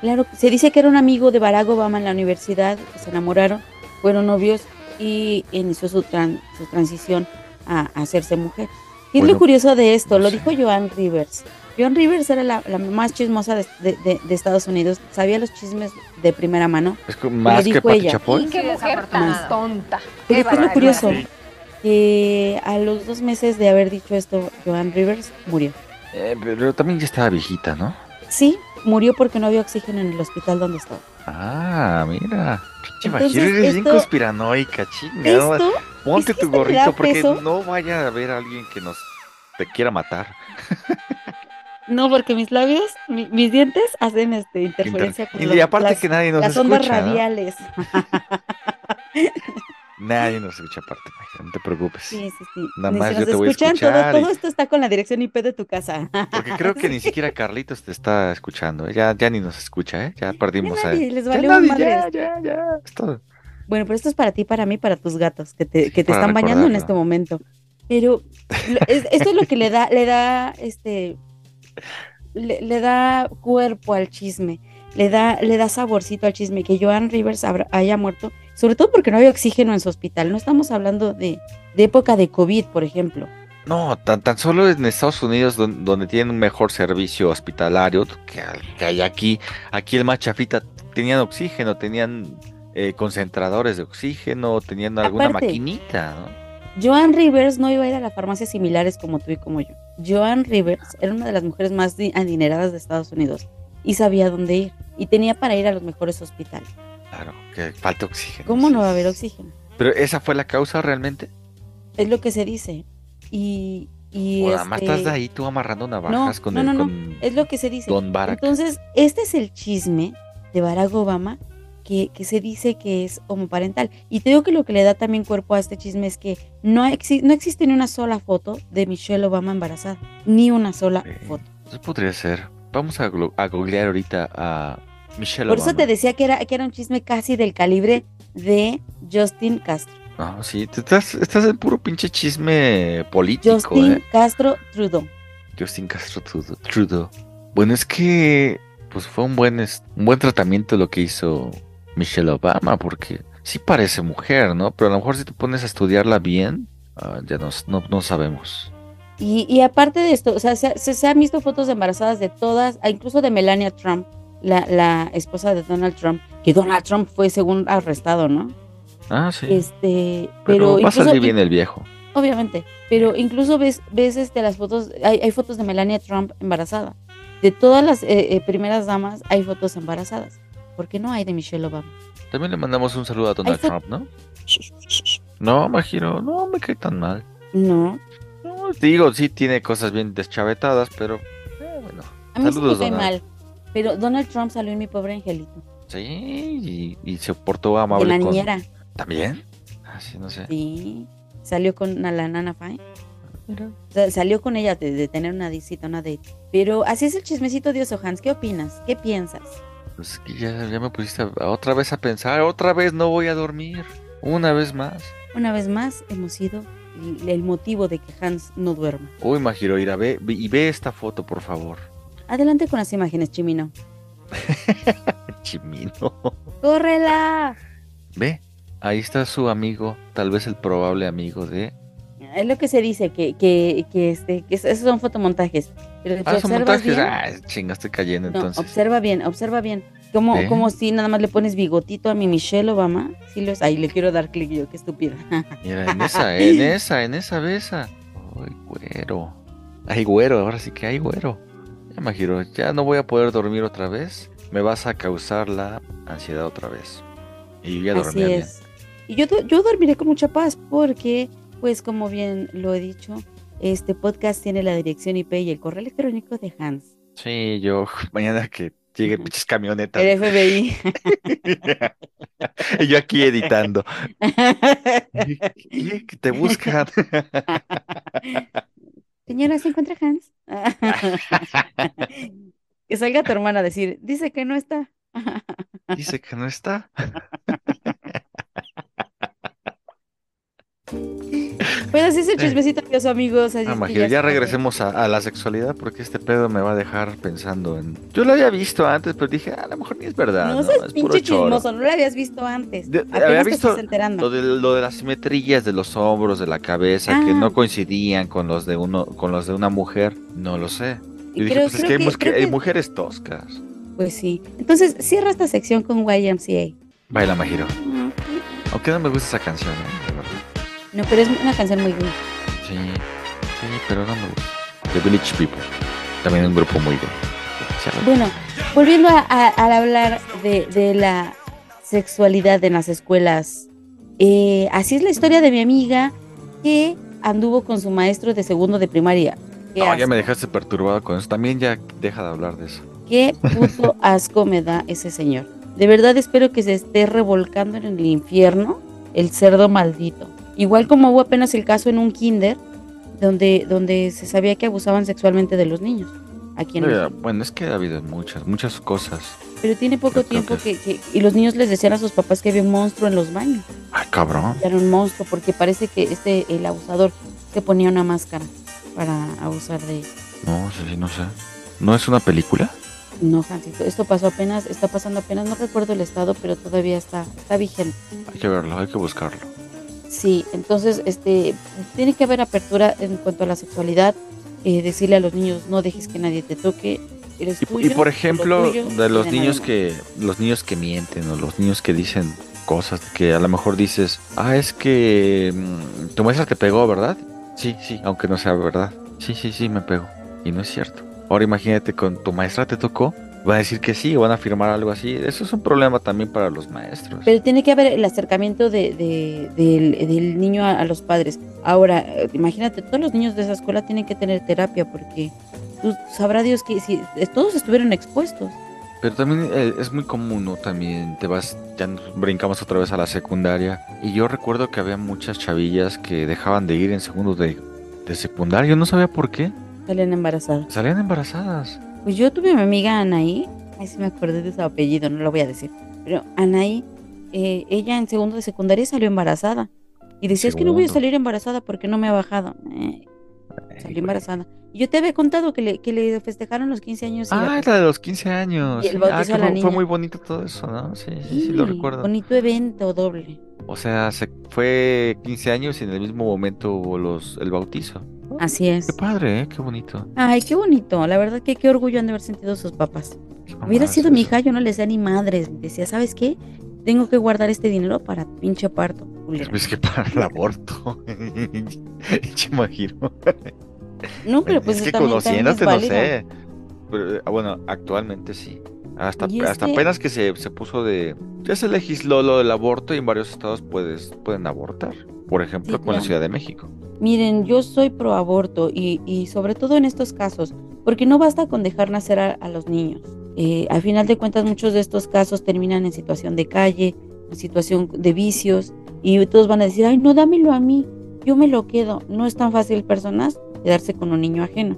[SPEAKER 3] Claro, se dice que era un amigo de Barack Obama en la universidad, se enamoraron, fueron novios y inició su, tran- su transición a, a hacerse mujer. ¿Qué es lo curioso de esto? Lo dijo Joan Rivers. Joan Rivers era la, la más chismosa de, de- de- de Estados Unidos, sabía los chismes de primera mano.
[SPEAKER 2] Es
[SPEAKER 3] Lo
[SPEAKER 2] más que
[SPEAKER 3] dijo
[SPEAKER 2] Pati
[SPEAKER 3] ella.
[SPEAKER 2] Chapoy.
[SPEAKER 15] Qué mujer tan tonta.
[SPEAKER 3] Pero ¿qué es lo curioso? Que a los dos meses de haber dicho esto, Joan Rivers murió.
[SPEAKER 2] Eh, pero también ya estaba viejita, ¿no?
[SPEAKER 3] Sí, murió porque no había oxígeno en el hospital donde estaba.
[SPEAKER 2] Ah, mira. Bajir, eres bien conspiranoica, chinga. ¿no?
[SPEAKER 3] esto-
[SPEAKER 2] Ponte
[SPEAKER 3] es que
[SPEAKER 2] tu gorrito porque
[SPEAKER 3] peso.
[SPEAKER 2] no vaya a haber alguien que nos te quiera matar. [LAUGHS]
[SPEAKER 3] No, porque mis labios, mi- mis dientes hacen este interferencia con
[SPEAKER 2] y
[SPEAKER 3] los-
[SPEAKER 2] aparte
[SPEAKER 3] las,
[SPEAKER 2] que nadie nos
[SPEAKER 3] las ondas
[SPEAKER 2] escucha, ¿no?
[SPEAKER 3] radiales. [LAUGHS]
[SPEAKER 2] Nadie nos escucha aparte, no te preocupes.
[SPEAKER 3] Sí, sí, sí.
[SPEAKER 2] Nada
[SPEAKER 3] Ni
[SPEAKER 2] más
[SPEAKER 3] si
[SPEAKER 2] yo te voy a
[SPEAKER 3] todo,
[SPEAKER 2] escuchar. y-
[SPEAKER 3] todo esto está con la dirección IP de tu casa.
[SPEAKER 2] Porque creo que ni [LAUGHS] siquiera Carlitos te está escuchando. ¿eh? Ya, ya ni nos escucha, ¿eh? Ya perdimos a
[SPEAKER 3] nadie, les
[SPEAKER 2] Ya nadie, ya, ya, ya. Es todo.
[SPEAKER 3] Bueno, pero esto es para ti, para mí, para tus gatos que te, que te
[SPEAKER 2] Para
[SPEAKER 3] están bañando en este momento. Pero esto es lo que le da, le da, este, le, le da cuerpo al chisme, le da, le da saborcito al chisme que Joan Rivers haya muerto, sobre todo porque no había oxígeno en su hospital. No estamos hablando de, de época de COVID, por ejemplo.
[SPEAKER 2] No, tan, tan solo en Estados Unidos don- donde, tienen un mejor servicio hospitalario que, que hay aquí. Aquí el más chafita tenían oxígeno, tenían eh, concentradores de oxígeno, tenían alguna
[SPEAKER 3] Aparte,
[SPEAKER 2] maquinita, ¿no?
[SPEAKER 3] Joan Rivers no iba a ir a las farmacias similares como tú y como yo. Joan Rivers era una de las mujeres más di- adineradas de Estados Unidos y sabía dónde ir y tenía para ir a los mejores hospitales.
[SPEAKER 2] Claro, que falta oxígeno.
[SPEAKER 3] ¿Cómo no va a haber oxígeno?
[SPEAKER 2] Pero esa fue la causa realmente.
[SPEAKER 3] Es lo que se dice. Y, y
[SPEAKER 2] O nada más
[SPEAKER 3] este,
[SPEAKER 2] estás de ahí tú amarrando
[SPEAKER 3] no,
[SPEAKER 2] navajas con
[SPEAKER 3] no,
[SPEAKER 2] el
[SPEAKER 3] no, no,
[SPEAKER 2] con
[SPEAKER 3] es lo que se dice.
[SPEAKER 2] Don Barack.
[SPEAKER 3] Entonces, este es el chisme de Barack Obama que, que se dice que es homoparental. Y te digo que lo que le da también cuerpo a este chisme es que no, exi- no existe ni una sola foto de Michelle Obama embarazada. Ni una sola foto.
[SPEAKER 2] Eso podría ser. Vamos a, googlear ahorita a Michelle
[SPEAKER 3] Por eso
[SPEAKER 2] Obama.
[SPEAKER 3] te decía que era, que era un chisme casi del calibre de Justin Castro.
[SPEAKER 2] No, sí, te estás, estás en puro pinche chisme político,
[SPEAKER 3] Justin
[SPEAKER 2] ¿eh?
[SPEAKER 3] Castro Trudeau.
[SPEAKER 2] Justin Castro Trudeau. Trudeau. Bueno, es que pues fue un buen, un buen tratamiento lo que hizo Michelle Obama, porque sí parece mujer, ¿no? Pero a lo mejor si te pones a estudiarla bien, ah, ya no, no, no sabemos.
[SPEAKER 3] Y, y aparte de esto, o sea, se, han visto fotos de embarazadas de todas, ah, incluso de Melania Trump, la, la esposa de Donald Trump, que Donald Trump fue según arrestado, ¿no?
[SPEAKER 2] Ah, sí.
[SPEAKER 3] Este,
[SPEAKER 2] pero
[SPEAKER 3] pero,
[SPEAKER 2] va a salir bien el viejo.
[SPEAKER 3] obviamente, pero incluso ves, ves este, las fotos, hay, hay fotos de Melania Trump embarazada. De todas las eh, eh, primeras damas hay fotos embarazadas. ¿Por qué no hay de Michelle Obama?
[SPEAKER 2] También le mandamos un saludo a Donald Trump, ¿no? No, Majiro, no me cae tan mal.
[SPEAKER 3] No.
[SPEAKER 2] No, digo, sí tiene cosas bien deschavetadas, pero eh, bueno.
[SPEAKER 3] A mí
[SPEAKER 2] Saludos,
[SPEAKER 3] sí me cae
[SPEAKER 2] Donald.
[SPEAKER 3] mal. Pero Donald Trump salió en mi pobre angelito.
[SPEAKER 2] Sí, y, y se portó
[SPEAKER 3] De
[SPEAKER 2] amable
[SPEAKER 3] la
[SPEAKER 2] con...
[SPEAKER 3] niñera.
[SPEAKER 2] ¿También? Ah, sí, no sé.
[SPEAKER 3] Sí. Salió con la Nana Fine. O sea, salió con ella de, de tener una visita, una date. Pero así es el chismecito de Hans. ¿Qué opinas? ¿Qué piensas?
[SPEAKER 2] Pues es que ya, ya me pusiste a- a otra vez a pensar, otra vez no voy a dormir. Una vez más.
[SPEAKER 3] Una vez más, hemos sido el, el motivo de que Hans no duerma.
[SPEAKER 2] Uy, Majiro, ir a ver y ve esta foto, por favor.
[SPEAKER 3] Adelante con las imágenes, Chimino. [LAUGHS]
[SPEAKER 2] Chimino.
[SPEAKER 3] ¡Córrela!
[SPEAKER 2] Ve, ahí está su amigo, tal vez el probable amigo de.
[SPEAKER 3] Es lo que se dice, que, que, que, este, que esos son fotomontajes. Pero
[SPEAKER 2] Ah, son montajes.
[SPEAKER 3] bien-
[SPEAKER 2] Ah, chinga, estoy cayendo
[SPEAKER 3] No,
[SPEAKER 2] entonces.
[SPEAKER 3] observa bien, observa bien. Como, como si nada más le pones bigotito a mi Michelle Obama. Sí lo es. Ahí le quiero dar clic yo, qué estúpida. [LAUGHS]
[SPEAKER 2] Mira, en esa, en esa, en esa besa. Ay, güero. Ay, güero, ahora sí que hay güero. Ya, Majiro, ya no voy a poder dormir otra vez. Me vas a causar la ansiedad otra vez. Y ya
[SPEAKER 3] Así
[SPEAKER 2] dormía bien.
[SPEAKER 3] Y yo, yo dormiré con mucha paz porque, pues como bien lo he dicho, este podcast tiene la dirección IP y el correo electrónico de Hans.
[SPEAKER 2] Sí, yo [LAUGHS] mañana que llegue pinches camionetas.
[SPEAKER 3] El FBI. [LAUGHS]
[SPEAKER 2] y yo aquí editando. [LAUGHS] ¿Qué te buscan?
[SPEAKER 3] Señora, ¿se encuentra Hans? que salga tu hermana a decir, dice que no está.
[SPEAKER 2] Dice que no está.
[SPEAKER 3] Pues así es el chismecito, amigos, amigos. Así
[SPEAKER 2] Ah,
[SPEAKER 3] que
[SPEAKER 2] Majiro, ya
[SPEAKER 3] saben.
[SPEAKER 2] regresemos a, a la sexualidad porque este pedo me va a dejar pensando en... Yo lo había visto antes, pero dije, "Ah, a lo mejor ni es verdad,
[SPEAKER 3] No
[SPEAKER 2] ¿no?
[SPEAKER 3] seas
[SPEAKER 2] Es
[SPEAKER 3] pinche
[SPEAKER 2] choro".
[SPEAKER 3] chismoso, no lo habías visto antes.
[SPEAKER 2] De- había visto lo de, lo de las simetrías de los hombros, de la cabeza, que
[SPEAKER 3] Ah.
[SPEAKER 2] no coincidían con los de uno, con los de una mujer. No lo sé.
[SPEAKER 3] Y
[SPEAKER 2] Yo dije,
[SPEAKER 3] creo-
[SPEAKER 2] pues es que hay,
[SPEAKER 3] que- creo
[SPEAKER 2] hay
[SPEAKER 3] que-
[SPEAKER 2] mujeres toscas.
[SPEAKER 3] Pues sí. Entonces, cierra esta sección con YMCA.
[SPEAKER 2] Baila Majiro. Aunque no me gusta esa canción, ¿eh?
[SPEAKER 3] No, pero es una canción muy buena.
[SPEAKER 2] Sí, sí, pero no me gusta. The Village People. También un grupo muy bueno.
[SPEAKER 3] Bueno, volviendo a, a- al hablar de, de la sexualidad en las escuelas, eh, así es la historia de mi amiga que anduvo con su maestro de segundo de primaria.
[SPEAKER 2] No, ya me dejaste perturbado con eso. También ya deja de hablar de eso.
[SPEAKER 3] qué puto [LAUGHS] asco me da ese señor. De verdad espero que se esté revolcando en el infierno el cerdo maldito. Igual como hubo apenas el caso en un kinder donde, donde se sabía que abusaban sexualmente de los niños. Aquí en México.
[SPEAKER 2] bueno, es que ha habido muchas, muchas cosas.
[SPEAKER 3] Pero tiene poco tiempo que, que- y los niños les decían a sus papás que había un monstruo en los baños.
[SPEAKER 2] Ay, cabrón.
[SPEAKER 3] Era un monstruo porque parece que este el abusador se ponía una máscara para abusar de ellos.
[SPEAKER 2] No, sí, sí, no sé. ¿No es una película?
[SPEAKER 3] No, Hansito, esto pasó apenas, está pasando apenas, no recuerdo el estado, pero todavía está, está vigente.
[SPEAKER 2] Hay que verlo, hay que buscarlo.
[SPEAKER 3] Sí, entonces este tiene que haber apertura en cuanto a la sexualidad, eh, decirle a los niños no dejes que nadie te toque. Eres
[SPEAKER 2] Y,
[SPEAKER 3] tuyo,
[SPEAKER 2] y por
[SPEAKER 3] lo
[SPEAKER 2] ejemplo,
[SPEAKER 3] tuyo,
[SPEAKER 2] de los niños que los niños que mienten o los niños que dicen cosas que a lo mejor dices, ah, es que mm, tu maestra te pegó, ¿verdad? Sí, sí, aunque no sea verdad. Sí, sí, sí, me pegó. Y no es cierto. Ahora imagínate con tu maestra te tocó, van a decir que sí o van a afirmar algo así. Eso es un problema también para los maestros.
[SPEAKER 3] Pero tiene que haber el acercamiento de, de- del, del niño a, a los padres. Ahora, imagínate, todos los niños de esa escuela tienen que tener terapia porque tú sabrá Dios que si eh, todos estuvieron expuestos.
[SPEAKER 2] Pero también eh, es muy común, ¿no? También te vas, ya nos brincamos otra vez a la secundaria. Y yo recuerdo que había muchas chavillas que dejaban de ir en segundo de, de secundaria. No sabía por qué.
[SPEAKER 3] Salen embarazadas.
[SPEAKER 2] Salían embarazadas.
[SPEAKER 3] Pues yo tuve a mi amiga Anaí, ay sí me acordé de su apellido, no lo voy a decir, pero Anaí, eh, ella en segundo de secundaria salió embarazada. Y decía, es que no voy a salir embarazada porque no me ha bajado. Eh, salió embarazada. Y yo te había contado que le, que le festejaron los 15 años.
[SPEAKER 2] Ah, la de los 15 años.
[SPEAKER 3] Y el
[SPEAKER 2] Ah, que
[SPEAKER 3] a la
[SPEAKER 2] fue, fue
[SPEAKER 3] niña.
[SPEAKER 2] muy bonito todo eso, ¿no? Sí, sí, sí, lo recuerdo.
[SPEAKER 3] Bonito evento doble.
[SPEAKER 2] O sea, se fue 15 años y en el mismo momento hubo los, el bautizo.
[SPEAKER 3] Así es.
[SPEAKER 2] Qué padre, ¿eh? Qué bonito.
[SPEAKER 3] Ay, qué bonito. La verdad que qué orgullo han de haber sentido sus papás. Hubiera sido mi hija, yo no les decía ni madres. Decía, ¿sabes qué? Tengo que guardar este dinero para pinche parto. culera".
[SPEAKER 2] Es que para el [LAUGHS] aborto. [LAUGHS] Che, imagino.
[SPEAKER 3] No, pero pues
[SPEAKER 2] es que conociéndote, no sé. Pero, eh, bueno, actualmente sí. Hasta, hasta
[SPEAKER 3] que-
[SPEAKER 2] apenas que se, se puso de... Ya se legisló lo del aborto y en varios estados puedes, pueden abortar. Por ejemplo,
[SPEAKER 3] Sí,
[SPEAKER 2] con la. Ciudad de México.
[SPEAKER 3] Miren, yo soy pro aborto y, y sobre todo en estos casos, porque no basta con dejar nacer a, a los niños. Eh, al final de cuentas, muchos de estos casos terminan en situación de calle, en situación de vicios, y todos van a decir, ay, no, dámelo a mí, yo me lo quedo. No es tan fácil, personas, quedarse con un niño ajeno.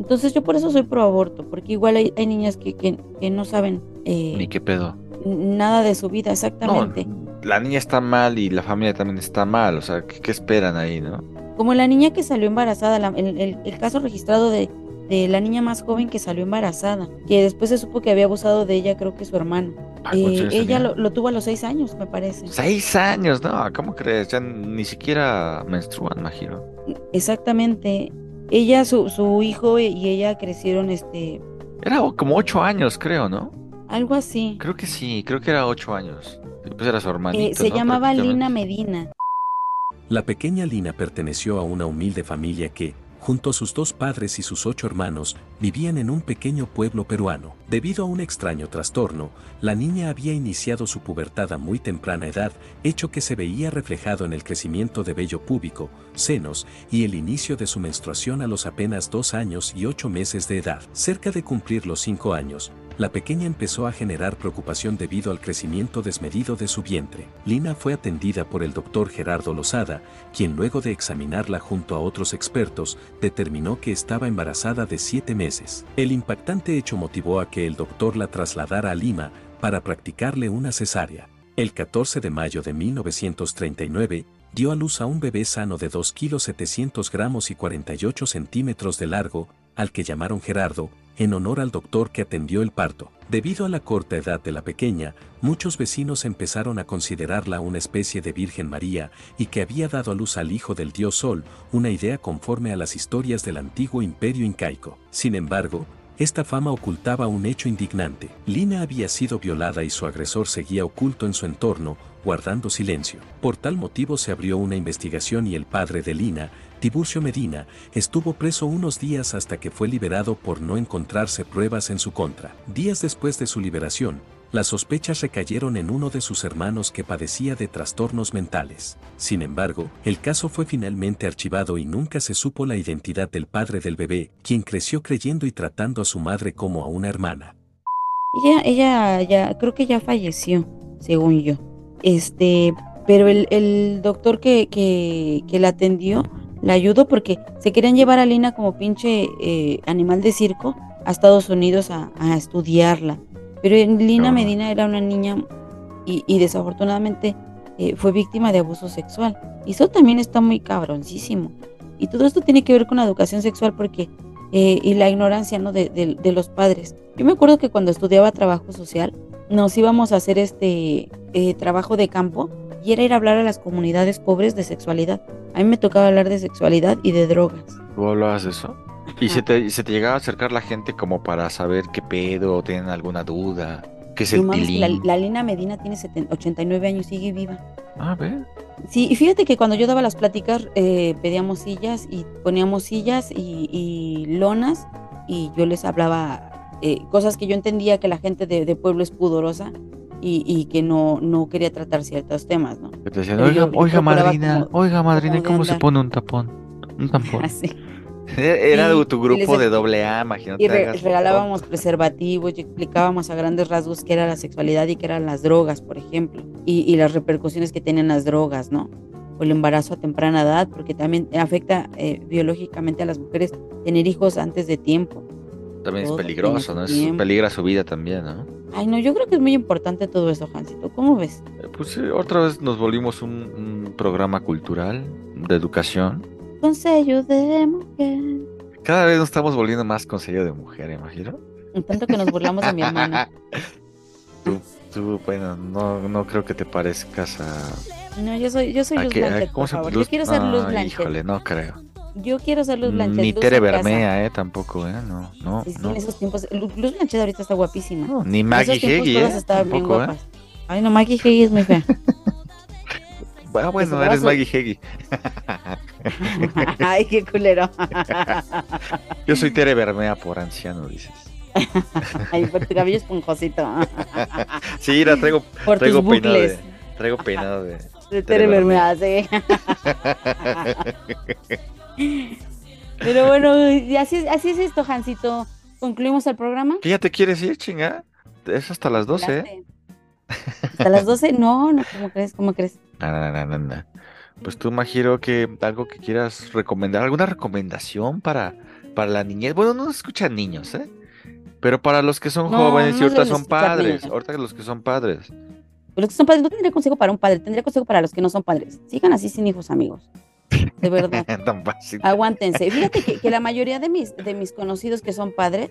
[SPEAKER 3] Entonces yo por eso soy pro aborto, porque igual hay, hay niñas que, que, que no saben eh,
[SPEAKER 2] Ni qué pedo.
[SPEAKER 3] nada de su vida,
[SPEAKER 2] No,
[SPEAKER 3] exactamente.
[SPEAKER 2] La niña está mal y la familia también está mal. O sea, ¿qué, qué esperan ahí, no?
[SPEAKER 3] Como la niña que salió embarazada, la- el, el- el caso registrado de, de la niña más joven que salió embarazada, que después se supo que había abusado de ella, creo que su hermano.
[SPEAKER 2] ¿cuántos
[SPEAKER 3] Eh, ella lo tuvo a los seis años, me parece.
[SPEAKER 2] Seis años, no, ¿cómo crees? Ya ni siquiera menstruan, imagino.
[SPEAKER 3] Exactamente. Ella, su, su hijo y ella crecieron, este,
[SPEAKER 2] Era como ocho años, creo, ¿no?
[SPEAKER 3] algo así.
[SPEAKER 2] Creo que sí, creo que era ocho años. Pues era su hermanito,
[SPEAKER 3] Eh, se
[SPEAKER 2] ¿no?
[SPEAKER 3] llamaba Lina. Medina.
[SPEAKER 16] La pequeña Lina perteneció a una humilde familia que, junto a sus dos padres y sus ocho hermanos, vivían en un pequeño pueblo peruano. Debido a un extraño trastorno, la niña había iniciado su pubertad a muy temprana edad, hecho que se veía reflejado en el crecimiento de vello púbico, senos y el inicio de su menstruación a los apenas dos años y ocho meses de edad. Cerca de cumplir los cinco años, la pequeña empezó a generar preocupación debido al crecimiento desmedido de su vientre. Lina fue atendida por el doctor Gerardo Lozada, quien luego de examinarla junto a otros expertos, determinó que estaba embarazada de siete meses. El impactante hecho motivó a que el doctor la trasladara a Lima para practicarle una cesárea. El 14 de mayo de 1939, dio a luz a un bebé sano de 2 kilos 700 gramos y 48 centímetros de largo, al que llamaron Gerardo, en honor al doctor que atendió el parto. Debido a la corta edad de la pequeña, muchos vecinos empezaron a considerarla una especie de Virgen María y que había dado a luz al hijo del dios Sol, una idea conforme a las historias del antiguo imperio incaico. Sin embargo, esta fama ocultaba un hecho indignante. Lina había sido violada y su agresor seguía oculto en su entorno, guardando silencio. Por tal motivo se abrió una investigación y el padre de Lina, Tiburcio Medina, estuvo preso unos días hasta que fue liberado por no encontrarse pruebas en su contra. Días después de su liberación, las sospechas recayeron en uno de sus hermanos que padecía de trastornos mentales. Sin embargo, el caso fue finalmente archivado y nunca se supo la identidad del padre del bebé, quien creció creyendo y tratando a su madre como a una hermana.
[SPEAKER 3] Ella, ella ya, creo que ya falleció, según yo. Este, pero el, el doctor que, que, la atendió la ayudó porque se querían llevar a Lina como pinche eh, animal de circo a Estados Unidos a, a estudiarla. Pero Lina Medina era una niña y, y desafortunadamente eh, fue víctima de abuso sexual. Y eso también está muy cabroncísimo. Y todo esto tiene que ver con la educación sexual porque eh, y la ignorancia ¿no? de, de- de los padres. Yo me acuerdo que cuando estudiaba trabajo social nos íbamos a hacer este eh, trabajo de campo y era ir a hablar a las comunidades pobres de sexualidad. A mí me tocaba hablar de sexualidad y de drogas.
[SPEAKER 2] ¿Tú hablabas de eso? ¿Y se te, se te llegaba a acercar la gente como para saber qué pedo o tienen alguna duda? ¿Qué es
[SPEAKER 3] No
[SPEAKER 2] el
[SPEAKER 3] mames, la, la Lina Medina tiene 70 89 años, sigue viva.
[SPEAKER 2] Ah, ve.
[SPEAKER 3] Sí, y fíjate que cuando yo daba las pláticas eh, pedíamos sillas y poníamos sillas y, y lonas y yo les hablaba eh, cosas que yo entendía que la gente de, de pueblo es pudorosa y, y que no, no quería tratar ciertos temas, ¿no?
[SPEAKER 2] Decían, oiga,
[SPEAKER 3] yo-
[SPEAKER 2] oiga madrina,
[SPEAKER 3] como-
[SPEAKER 2] oiga madrina,
[SPEAKER 3] como de
[SPEAKER 2] ¿cómo se pone un tapón? Un [LAUGHS] tampón.
[SPEAKER 3] Así. [LAUGHS]
[SPEAKER 2] Era
[SPEAKER 3] Sí,
[SPEAKER 2] tu grupo de doble A, imagínate.
[SPEAKER 3] Y re- regalábamos preservativos y explicábamos a grandes rasgos qué era la sexualidad y qué eran las drogas, por ejemplo, y, y las repercusiones que tienen las drogas, ¿no? O el embarazo a temprana edad, porque también afecta eh, biológicamente a las mujeres tener hijos antes de tiempo.
[SPEAKER 2] También es peligroso, ¿no? Es peligra su vida también, ¿no?
[SPEAKER 3] Ay, no, yo creo que es muy importante todo eso, Jancito. ¿Cómo ves?
[SPEAKER 2] Eh, Pues sí, otra vez nos volvimos un, un programa cultural de educación.
[SPEAKER 3] Consejo de mujer.
[SPEAKER 2] Cada vez nos estamos volviendo más consejo de mujer, imagino.
[SPEAKER 3] Tanto que nos burlamos de mi hermana. [LAUGHS]
[SPEAKER 2] Tú, tú, bueno, no, no creo que te parezcas a...
[SPEAKER 3] No, yo soy, yo soy Luz
[SPEAKER 2] que- a-
[SPEAKER 3] Blanchet,
[SPEAKER 2] ¿cómo
[SPEAKER 3] por
[SPEAKER 2] se-
[SPEAKER 3] favor.
[SPEAKER 2] Luz-
[SPEAKER 3] Yo quiero ser Luz
[SPEAKER 2] no,
[SPEAKER 3] Blanchet.
[SPEAKER 2] Híjole, no creo.
[SPEAKER 3] Yo quiero ser Luz Blanchet.
[SPEAKER 2] Ni
[SPEAKER 3] Luz
[SPEAKER 2] Tere. Bermea, ¿eh? Tampoco, ¿eh? No, no,
[SPEAKER 3] Es que
[SPEAKER 2] no.
[SPEAKER 3] en esos tiempos, Lu- Luz Blanchet ahorita está guapísima.
[SPEAKER 2] ni
[SPEAKER 3] En
[SPEAKER 2] Maggie Heggie, ¿eh?
[SPEAKER 3] bien
[SPEAKER 2] Tampoco, ¿eh?
[SPEAKER 3] Ay, no, Maggie Heggie es muy fea. [LAUGHS]
[SPEAKER 2] Ah, bueno, eres
[SPEAKER 3] su-
[SPEAKER 2] Maggie Heggie. [LAUGHS]
[SPEAKER 3] Ay, qué culero. [LAUGHS]
[SPEAKER 2] Yo soy Tere Bermea por anciano, dices. [LAUGHS]
[SPEAKER 3] Ay, por tu cabello esponjosito.
[SPEAKER 2] Sí, la traigo,
[SPEAKER 3] Por
[SPEAKER 2] traigo
[SPEAKER 3] tus
[SPEAKER 2] peinado de, traigo peinado de,
[SPEAKER 3] De Tere Bermea, sí. Pero bueno, y así, es- así es esto, Jancito. ¿Concluimos el programa?
[SPEAKER 2] ¿Qué ya te quieres ir, chinga? Es hasta las 12, ¿eh?
[SPEAKER 3] ¿Hasta las 12? No, no, ¿cómo crees? ¿Cómo crees?
[SPEAKER 2] No, no, no. Pues tú, Majiro, que algo que quieras recomendar, alguna recomendación para, para la niñez. Bueno, no escuchan niños, ¿eh? Pero para los que son
[SPEAKER 3] No,
[SPEAKER 2] jóvenes y ahorita son padres,
[SPEAKER 3] niños.
[SPEAKER 2] ahorita los que son padres.
[SPEAKER 3] Los que son padres, no tendría consejo para un padre, tendría consejo para los que no son padres. Sigan así sin hijos, amigos. De verdad. [LAUGHS]
[SPEAKER 2] Tan fácil.
[SPEAKER 3] Aguántense. Fíjate que, que la mayoría de mis, de mis conocidos que son padres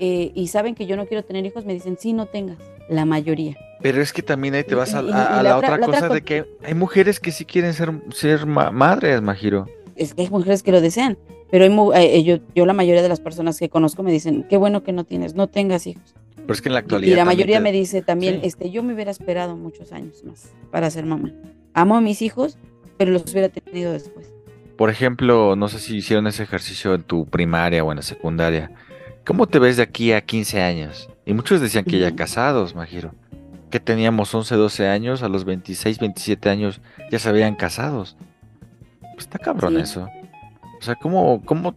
[SPEAKER 3] eh, y saben que yo no quiero tener hijos, me dicen, sí, no tengas. La mayoría.
[SPEAKER 2] Pero es que también ahí te vas a,
[SPEAKER 3] Y- y-
[SPEAKER 2] a- a
[SPEAKER 3] y
[SPEAKER 2] la,
[SPEAKER 3] la
[SPEAKER 2] otra,
[SPEAKER 3] la
[SPEAKER 2] cosa
[SPEAKER 3] co-
[SPEAKER 2] de que hay mujeres que sí quieren ser, ser ma- madres, Majiro.
[SPEAKER 3] Es que hay mujeres que lo desean, pero hay mu- eh, yo, yo la mayoría de las personas que conozco me dicen, qué bueno que no tienes, no tengas hijos.
[SPEAKER 2] Pero es que en la
[SPEAKER 3] Y
[SPEAKER 2] actualidad.
[SPEAKER 3] la
[SPEAKER 2] también
[SPEAKER 3] mayoría
[SPEAKER 2] te-
[SPEAKER 3] me dice también,
[SPEAKER 2] Sí.
[SPEAKER 3] este, yo me hubiera esperado muchos años más para ser mamá. Amo a mis hijos, pero los hubiera tenido después.
[SPEAKER 2] Por ejemplo, no sé si hicieron ese ejercicio en tu primaria o en la secundaria. ¿Cómo te ves de aquí a 15 años? Y muchos decían que ya casados, Majiro. Que teníamos 11, 12 años, a los 26, 27 años ya se habían casados. Pues está cabrón
[SPEAKER 3] Sí.
[SPEAKER 2] eso. O sea, ¿cómo, cómo,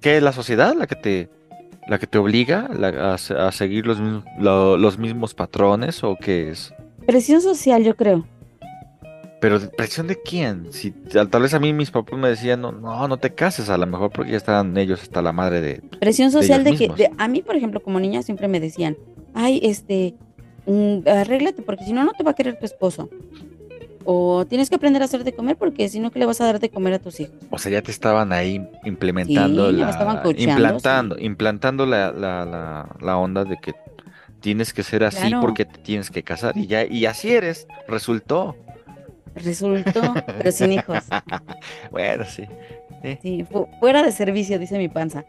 [SPEAKER 2] qué es la sociedad la que te, la que te obliga la- a, se- a seguir los mismos, lo- los mismos patrones o qué es?
[SPEAKER 3] Presión social, yo creo.
[SPEAKER 2] Pero ¿de presión de quién? Si tal vez a mí mis papás me decían, no, no, no te cases, a lo mejor porque ya estaban ellos hasta la madre de...
[SPEAKER 3] Presión social de, que, de- a mí, por ejemplo, como niña siempre me decían, ay, este, mm, arréglate porque si no, no te va a querer tu esposo. O tienes que aprender a hacer de comer porque si no, ¿qué le vas a dar de comer a tus hijos?
[SPEAKER 2] O sea, ya te estaban ahí implementando
[SPEAKER 3] Sí, ya me
[SPEAKER 2] la...
[SPEAKER 3] estaban
[SPEAKER 2] implantando, implantando la, la, la, la onda de que tienes que ser así
[SPEAKER 3] Claro.
[SPEAKER 2] porque te tienes que casar y ya, y así eres, resultó.
[SPEAKER 3] Resultó, pero sin hijos. [LAUGHS]
[SPEAKER 2] bueno, sí. sí.
[SPEAKER 3] Sí, fu- fuera de servicio, dice mi panza.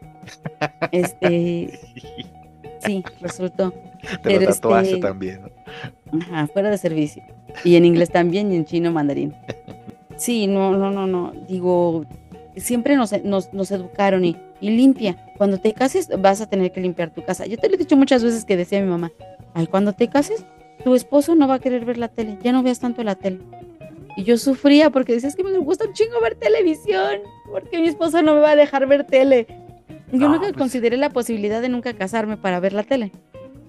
[SPEAKER 3] Este, [LAUGHS] sí, resultó.
[SPEAKER 2] Te
[SPEAKER 3] Pero
[SPEAKER 2] lo tatuaste
[SPEAKER 3] este,
[SPEAKER 2] también. ¿no?
[SPEAKER 3] Ajá, fuera de servicio. Y en inglés también y en chino mandarín. Sí, no, no, no, no. Digo, siempre nos, nos, nos educaron y, y limpia. Cuando te cases vas a tener que limpiar tu casa. Yo te lo he dicho muchas veces que decía mi mamá, al cuando te cases, tu esposo no va a querer ver la tele, ya no veas tanto la tele. Y yo sufría porque decía, es que me gusta un chingo ver televisión, porque mi esposo no me va a dejar ver tele. Yo
[SPEAKER 2] No,
[SPEAKER 3] nunca
[SPEAKER 2] pues-
[SPEAKER 3] consideré la posibilidad de nunca casarme para ver la tele.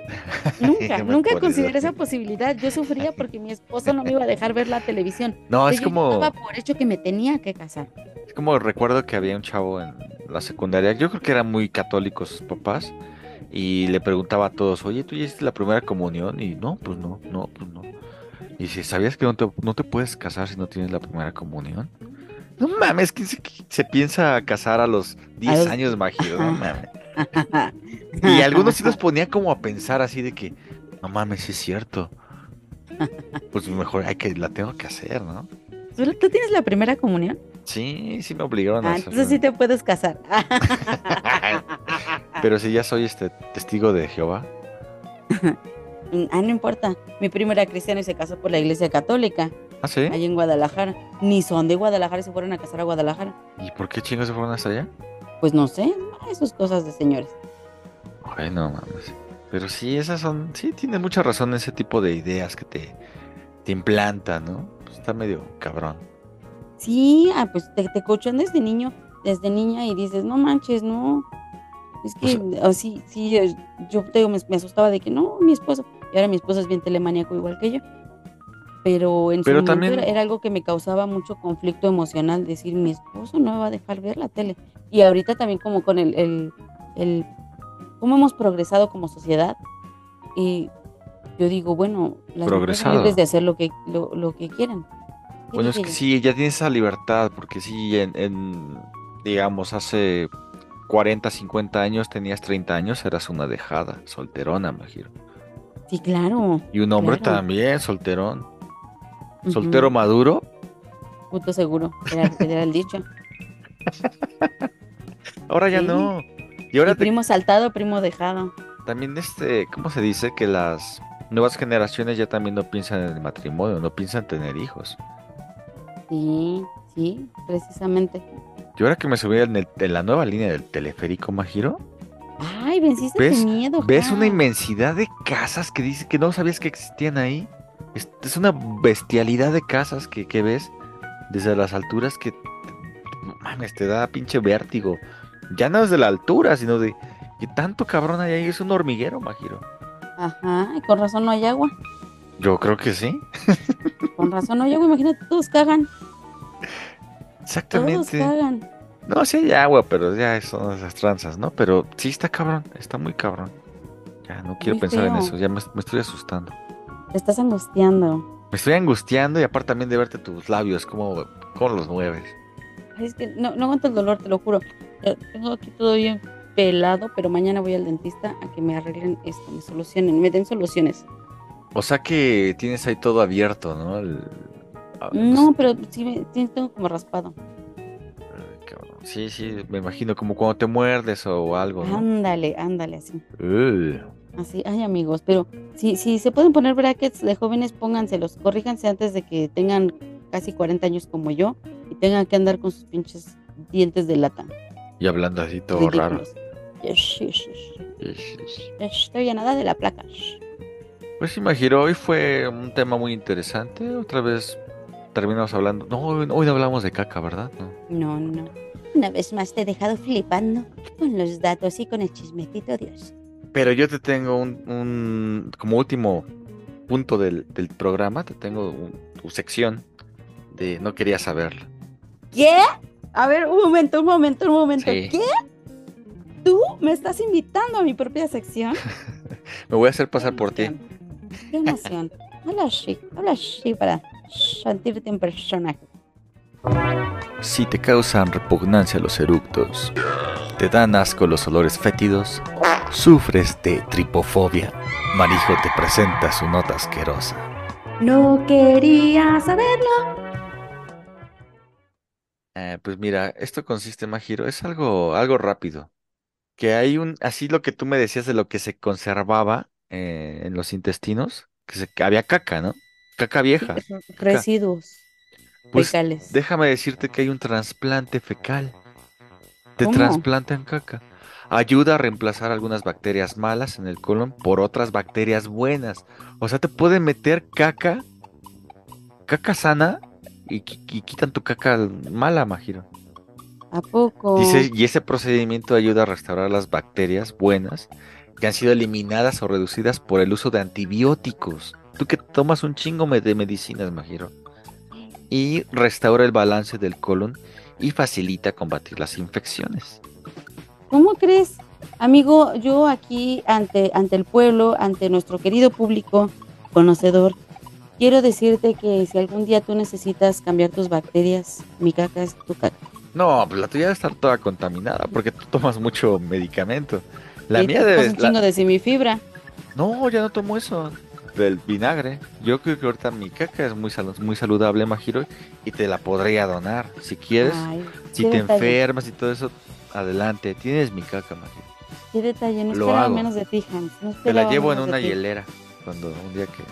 [SPEAKER 3] [LAUGHS] Nunca, nunca consideré esa posibilidad. Yo sufría [LAUGHS] porque mi esposo no me iba a dejar ver la televisión.
[SPEAKER 2] No, es
[SPEAKER 3] yo
[SPEAKER 2] como-
[SPEAKER 3] por hecho que me tenía que casar.
[SPEAKER 2] Es como recuerdo que había un chavo en la secundaria, yo creo que eran muy católicos sus papás, y le preguntaba a todos, oye, ¿tú ya hiciste la primera comunión? Y no, pues no, no, pues no. Y si sabías que no te, no te puedes casar si no tienes la primera comunión. No mames, ¿quién se, se piensa casar a los 10
[SPEAKER 3] los-
[SPEAKER 2] años, Majiro? No [LAUGHS] mames. Y algunos sí los ponía como a pensar así de que, no mames, es cierto. Pues mejor hay que, la tengo que hacer, ¿no?
[SPEAKER 3] ¿Tú, tú tienes la primera comunión?
[SPEAKER 2] Sí, sí me obligaron a
[SPEAKER 3] Ah,
[SPEAKER 2] hacerlo.
[SPEAKER 3] entonces sí te puedes casar. [LAUGHS]
[SPEAKER 2] Pero si ya soy este testigo de Jehová. [LAUGHS]
[SPEAKER 3] ah, no importa. Mi primo era cristiano y se casó por la iglesia católica.
[SPEAKER 2] ¿Ah, sí?
[SPEAKER 3] Allí en Guadalajara. Ni son de Guadalajara y se fueron a casar a Guadalajara.
[SPEAKER 2] ¿Y por qué chingos se fueron hasta allá?
[SPEAKER 3] Pues no sé. Esas cosas de señores.
[SPEAKER 2] Ay, no mames. Pero sí, esas son. Sí, tiene mucha razón ese tipo de ideas que te, te implantan, ¿no? Pues está medio cabrón.
[SPEAKER 3] Sí, ah, pues te, te desde niño, desde niña y dices, no manches, no. Es que así, sí, eh, yo te digo, me, me asustaba de que no, mi esposo. Y ahora mi esposo es bien telemaníaco igual que yo. Pero en su
[SPEAKER 2] Pero
[SPEAKER 3] momento
[SPEAKER 2] también-
[SPEAKER 3] era, era algo que me causaba mucho conflicto emocional, decir, mi esposo no me va a dejar ver la tele. Y ahorita también como con el, el, el cómo hemos progresado como sociedad. Y yo digo, bueno, las mujeres
[SPEAKER 2] Progresado.
[SPEAKER 3] libres de hacer lo que, lo, lo que quieran. ¿Qué
[SPEAKER 2] Bueno, es que sí, ya tienes esa libertad, porque sí, en, en, digamos, hace 40, 50 años, tenías 30 años, eras una dejada, solterona, me giro.
[SPEAKER 3] Sí, claro.
[SPEAKER 2] Y un hombre
[SPEAKER 3] claro.
[SPEAKER 2] también, solterón. Soltero maduro.
[SPEAKER 3] Puto seguro, era, era el dicho. [LAUGHS]
[SPEAKER 2] Ahora ya
[SPEAKER 3] Sí.
[SPEAKER 2] no. Y ahora
[SPEAKER 3] Y
[SPEAKER 2] te-
[SPEAKER 3] primo saltado, primo dejado.
[SPEAKER 2] también, este, ¿cómo se dice? Que las nuevas generaciones ya también no piensan en el matrimonio, no piensan en tener hijos.
[SPEAKER 3] Sí, sí, precisamente.
[SPEAKER 2] Yo ahora que me subí en, el- en la nueva línea del teleférico, Majiro,
[SPEAKER 3] Ay, venciste
[SPEAKER 2] ¿ves,
[SPEAKER 3] miedo.
[SPEAKER 2] ves una inmensidad de casas que dice que no sabías que existían ahí. Es, es una bestialidad de casas que, que ves desde las alturas que, mames, te da pinche vértigo. Ya no desde la altura, sino de que tanto cabrón hay ahí. Es un hormiguero, Majiro.
[SPEAKER 3] Ajá, y con razón no hay agua.
[SPEAKER 2] Yo creo que sí.
[SPEAKER 3] Con razón no hay agua, imagínate, todos cagan. [LAUGHS] Todos
[SPEAKER 2] Exactamente.
[SPEAKER 3] cagan.
[SPEAKER 2] No, sí hay agua, pero ya son esas tranzas, ¿no? Pero sí está cabrón, está muy cabrón. Ya no quiero
[SPEAKER 3] Muy
[SPEAKER 2] pensar en eso, ya me, me estoy asustando.
[SPEAKER 3] Te estás angustiando.
[SPEAKER 2] Me estoy angustiando y aparte también de verte tus labios, cómo, cómo los mueves.
[SPEAKER 3] Ay, Es que no, no aguanto el dolor, te lo juro. Ya Tengo aquí todo bien pelado, pero mañana voy al dentista a que me arreglen esto, me solucionen, me den soluciones.
[SPEAKER 2] O sea que tienes ahí todo abierto, ¿no? El- ah,
[SPEAKER 3] No, pero sí tengo como raspado.
[SPEAKER 2] Sí, sí, me imagino como cuando te muerdes o algo, ¿no?
[SPEAKER 3] Ándale, ándale, así.
[SPEAKER 2] Ugh.
[SPEAKER 3] Así, ay amigos, pero si, si se pueden poner brackets de jóvenes, pónganselos, corríjanse antes de que tengan casi 40 años como yo y tengan que andar con sus pinches dientes de lata.
[SPEAKER 2] Y hablando así todo raro.
[SPEAKER 3] Yes, yes, yes. Estoy a nada de la placa.
[SPEAKER 2] Pues sí, Majiro, hoy fue un tema muy interesante. Otra vez terminamos hablando. No, hoy no hablamos de caca, ¿verdad? No.
[SPEAKER 3] No, no. Una vez más te he dejado flipando con los datos y con el chismecito, Dios.
[SPEAKER 2] Pero yo te tengo un, un- como último punto del, del programa, te tengo un- tu sección de no quería saberlo.
[SPEAKER 3] ¿Qué? A ver, un momento, un momento, un momento.
[SPEAKER 2] Sí.
[SPEAKER 3] ¿Qué? ¿Tú me estás invitando a mi propia sección? [LAUGHS]
[SPEAKER 2] Me voy a hacer pasar por ti.
[SPEAKER 3] ¡Qué emoción! Habla así, habla así para sentirte en personaje.
[SPEAKER 1] Si te causan repugnancia los eructos, te dan asco los olores fétidos, sufres de tripofobia, Marijo te presenta su nota asquerosa.
[SPEAKER 3] No quería saberlo.
[SPEAKER 2] Eh, pues mira, esto consiste, Majiro, es algo, algo rápido. Que hay un, así lo que tú me decías de lo que se conservaba eh, en los intestinos, que, se, que había caca, ¿no? Caca vieja. caca.
[SPEAKER 3] Residuos
[SPEAKER 2] Pues,
[SPEAKER 3] fecales.
[SPEAKER 2] Déjame decirte que hay un trasplante fecal. Te
[SPEAKER 3] ¿Cómo?
[SPEAKER 2] trasplantan caca. Ayuda a reemplazar algunas bacterias malas en el colon por otras bacterias buenas. O sea, te pueden meter caca, caca sana y, y quitan tu caca mala, Majiro.
[SPEAKER 3] ¿A poco?
[SPEAKER 2] Dice, y ese procedimiento ayuda a restaurar las bacterias buenas que han sido eliminadas o reducidas por el uso de antibióticos. Tú que tomas un chingo de medicinas, Majiro. Y restaura el balance del colon y facilita combatir las infecciones.
[SPEAKER 3] ¿Cómo crees? Amigo, yo aquí ante, ante el pueblo, ante nuestro querido público conocedor, quiero decirte que si algún día tú necesitas cambiar tus bacterias, mi caca es tu caca.
[SPEAKER 2] No, pues la tuya debe estar toda contaminada porque tú tomas mucho medicamento. La
[SPEAKER 3] Y
[SPEAKER 2] mía debe
[SPEAKER 3] un chingo de semifibra.
[SPEAKER 2] No, ya no tomo eso. Del vinagre. Yo creo que ahorita mi caca es muy, salu- muy saludable, Majiro, y te la podría donar. Si quieres,
[SPEAKER 3] Ay,
[SPEAKER 2] si te enfermas y todo eso, adelante. Tienes mi caca, Majiro.
[SPEAKER 3] Qué detalle, no
[SPEAKER 2] Lo
[SPEAKER 3] esperaba
[SPEAKER 2] hago.
[SPEAKER 3] menos de ti, Hans. No
[SPEAKER 2] Te la llevo en una hielera. Cuando un día que.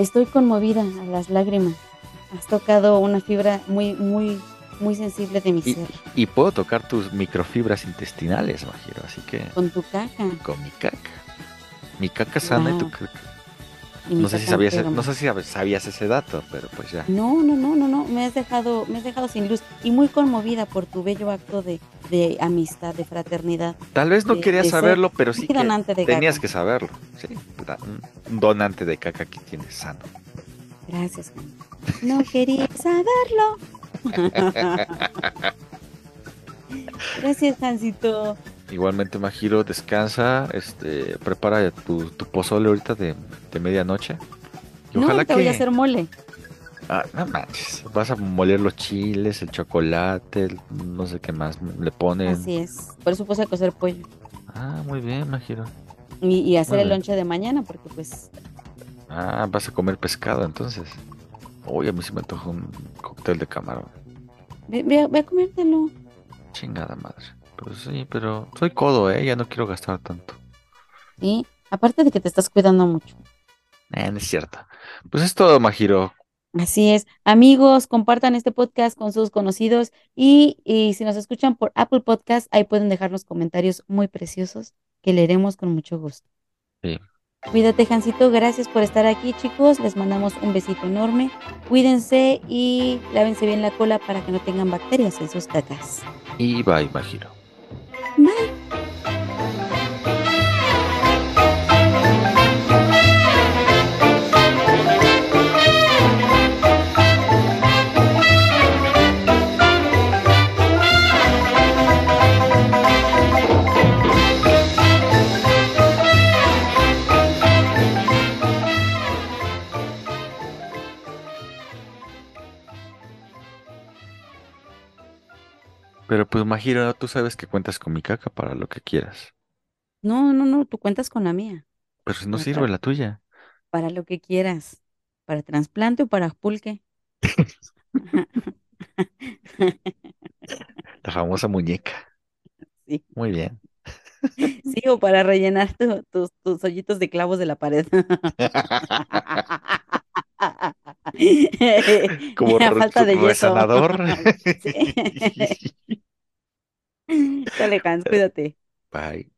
[SPEAKER 3] Estoy conmovida a las lágrimas. Has tocado una fibra muy, muy, muy sensible de mi
[SPEAKER 2] Y,
[SPEAKER 3] ser.
[SPEAKER 2] y puedo tocar tus microfibras intestinales, Majiro. Así que.
[SPEAKER 3] Con tu caca.
[SPEAKER 2] Con mi caca. Mi caca sana y tu
[SPEAKER 3] Wow.
[SPEAKER 2] caca. No sé si sabías,
[SPEAKER 3] enferma.
[SPEAKER 2] no sé si sab- sabías ese dato, pero pues ya.
[SPEAKER 3] No, no, no, no, no, me has dejado, me has dejado sin luz y muy conmovida por tu bello acto de, de amistad, de fraternidad.
[SPEAKER 2] Tal vez no
[SPEAKER 3] de-
[SPEAKER 2] querías
[SPEAKER 3] de ser
[SPEAKER 2] saberlo, pero sí que
[SPEAKER 3] de
[SPEAKER 2] tenías
[SPEAKER 3] caca.
[SPEAKER 2] que saberlo. Sí, un donante de caca que tienes sano.
[SPEAKER 3] Gracias. No quería saberlo. [LAUGHS] Gracias, Hansito.
[SPEAKER 2] Igualmente, Majiro, descansa, este, prepara tu, tu pozole ahorita de, de medianoche. Y
[SPEAKER 3] No,
[SPEAKER 2] ojalá
[SPEAKER 3] te
[SPEAKER 2] que...
[SPEAKER 3] voy a hacer mole.
[SPEAKER 2] Ah, no manches, vas a moler los chiles, el chocolate, el- no sé qué más le ponen.
[SPEAKER 3] Así es. Por eso puse a cocer pollo.
[SPEAKER 2] Ah, muy bien, Majiro.
[SPEAKER 3] Y, y hacer
[SPEAKER 2] Muy
[SPEAKER 3] el lonche de mañana, porque pues
[SPEAKER 2] Ah, vas a comer pescado entonces. Uy, a mí se me antoja un cóctel de camarón.
[SPEAKER 3] ve, ve a- ve a comértelo.
[SPEAKER 2] Chingada madre. Pero sí, pero soy codo, ¿eh? Ya no quiero gastar tanto.
[SPEAKER 3] Sí, aparte de que te estás cuidando mucho.
[SPEAKER 2] Eh, no es cierto. Pues es todo, Majiro.
[SPEAKER 3] Así es. Amigos, compartan este podcast con sus conocidos y, y si nos escuchan por Apple Podcast, ahí pueden dejarnos comentarios muy preciosos que leeremos con mucho gusto.
[SPEAKER 2] Sí.
[SPEAKER 3] Cuídate, Jancito. Gracias por estar aquí, chicos. Les mandamos un besito enorme. Cuídense y lávense bien la cola para que no tengan bacterias en sus cacas.
[SPEAKER 2] Y bye, Majiro.
[SPEAKER 3] Bye.
[SPEAKER 2] Pero pues, Majiro, tú sabes que cuentas con mi caca para lo que quieras.
[SPEAKER 3] No, no, no, tú cuentas con la mía.
[SPEAKER 2] Pero si no
[SPEAKER 3] Para,
[SPEAKER 2] sirve
[SPEAKER 3] para,
[SPEAKER 2] la tuya.
[SPEAKER 3] para lo que quieras. Para trasplante o para pulque. [LAUGHS]
[SPEAKER 2] La famosa muñeca.
[SPEAKER 3] Sí.
[SPEAKER 2] Muy bien.
[SPEAKER 3] Sí, o para rellenar tu- tus, tus hoyitos de clavos de la pared. [LAUGHS] [LAUGHS] [LAUGHS]
[SPEAKER 2] Como
[SPEAKER 3] A
[SPEAKER 2] re-
[SPEAKER 3] falta de
[SPEAKER 2] resanador. [LAUGHS]
[SPEAKER 3] Sí. [LAUGHS] Dale, Hans, cuídate.
[SPEAKER 2] Bye.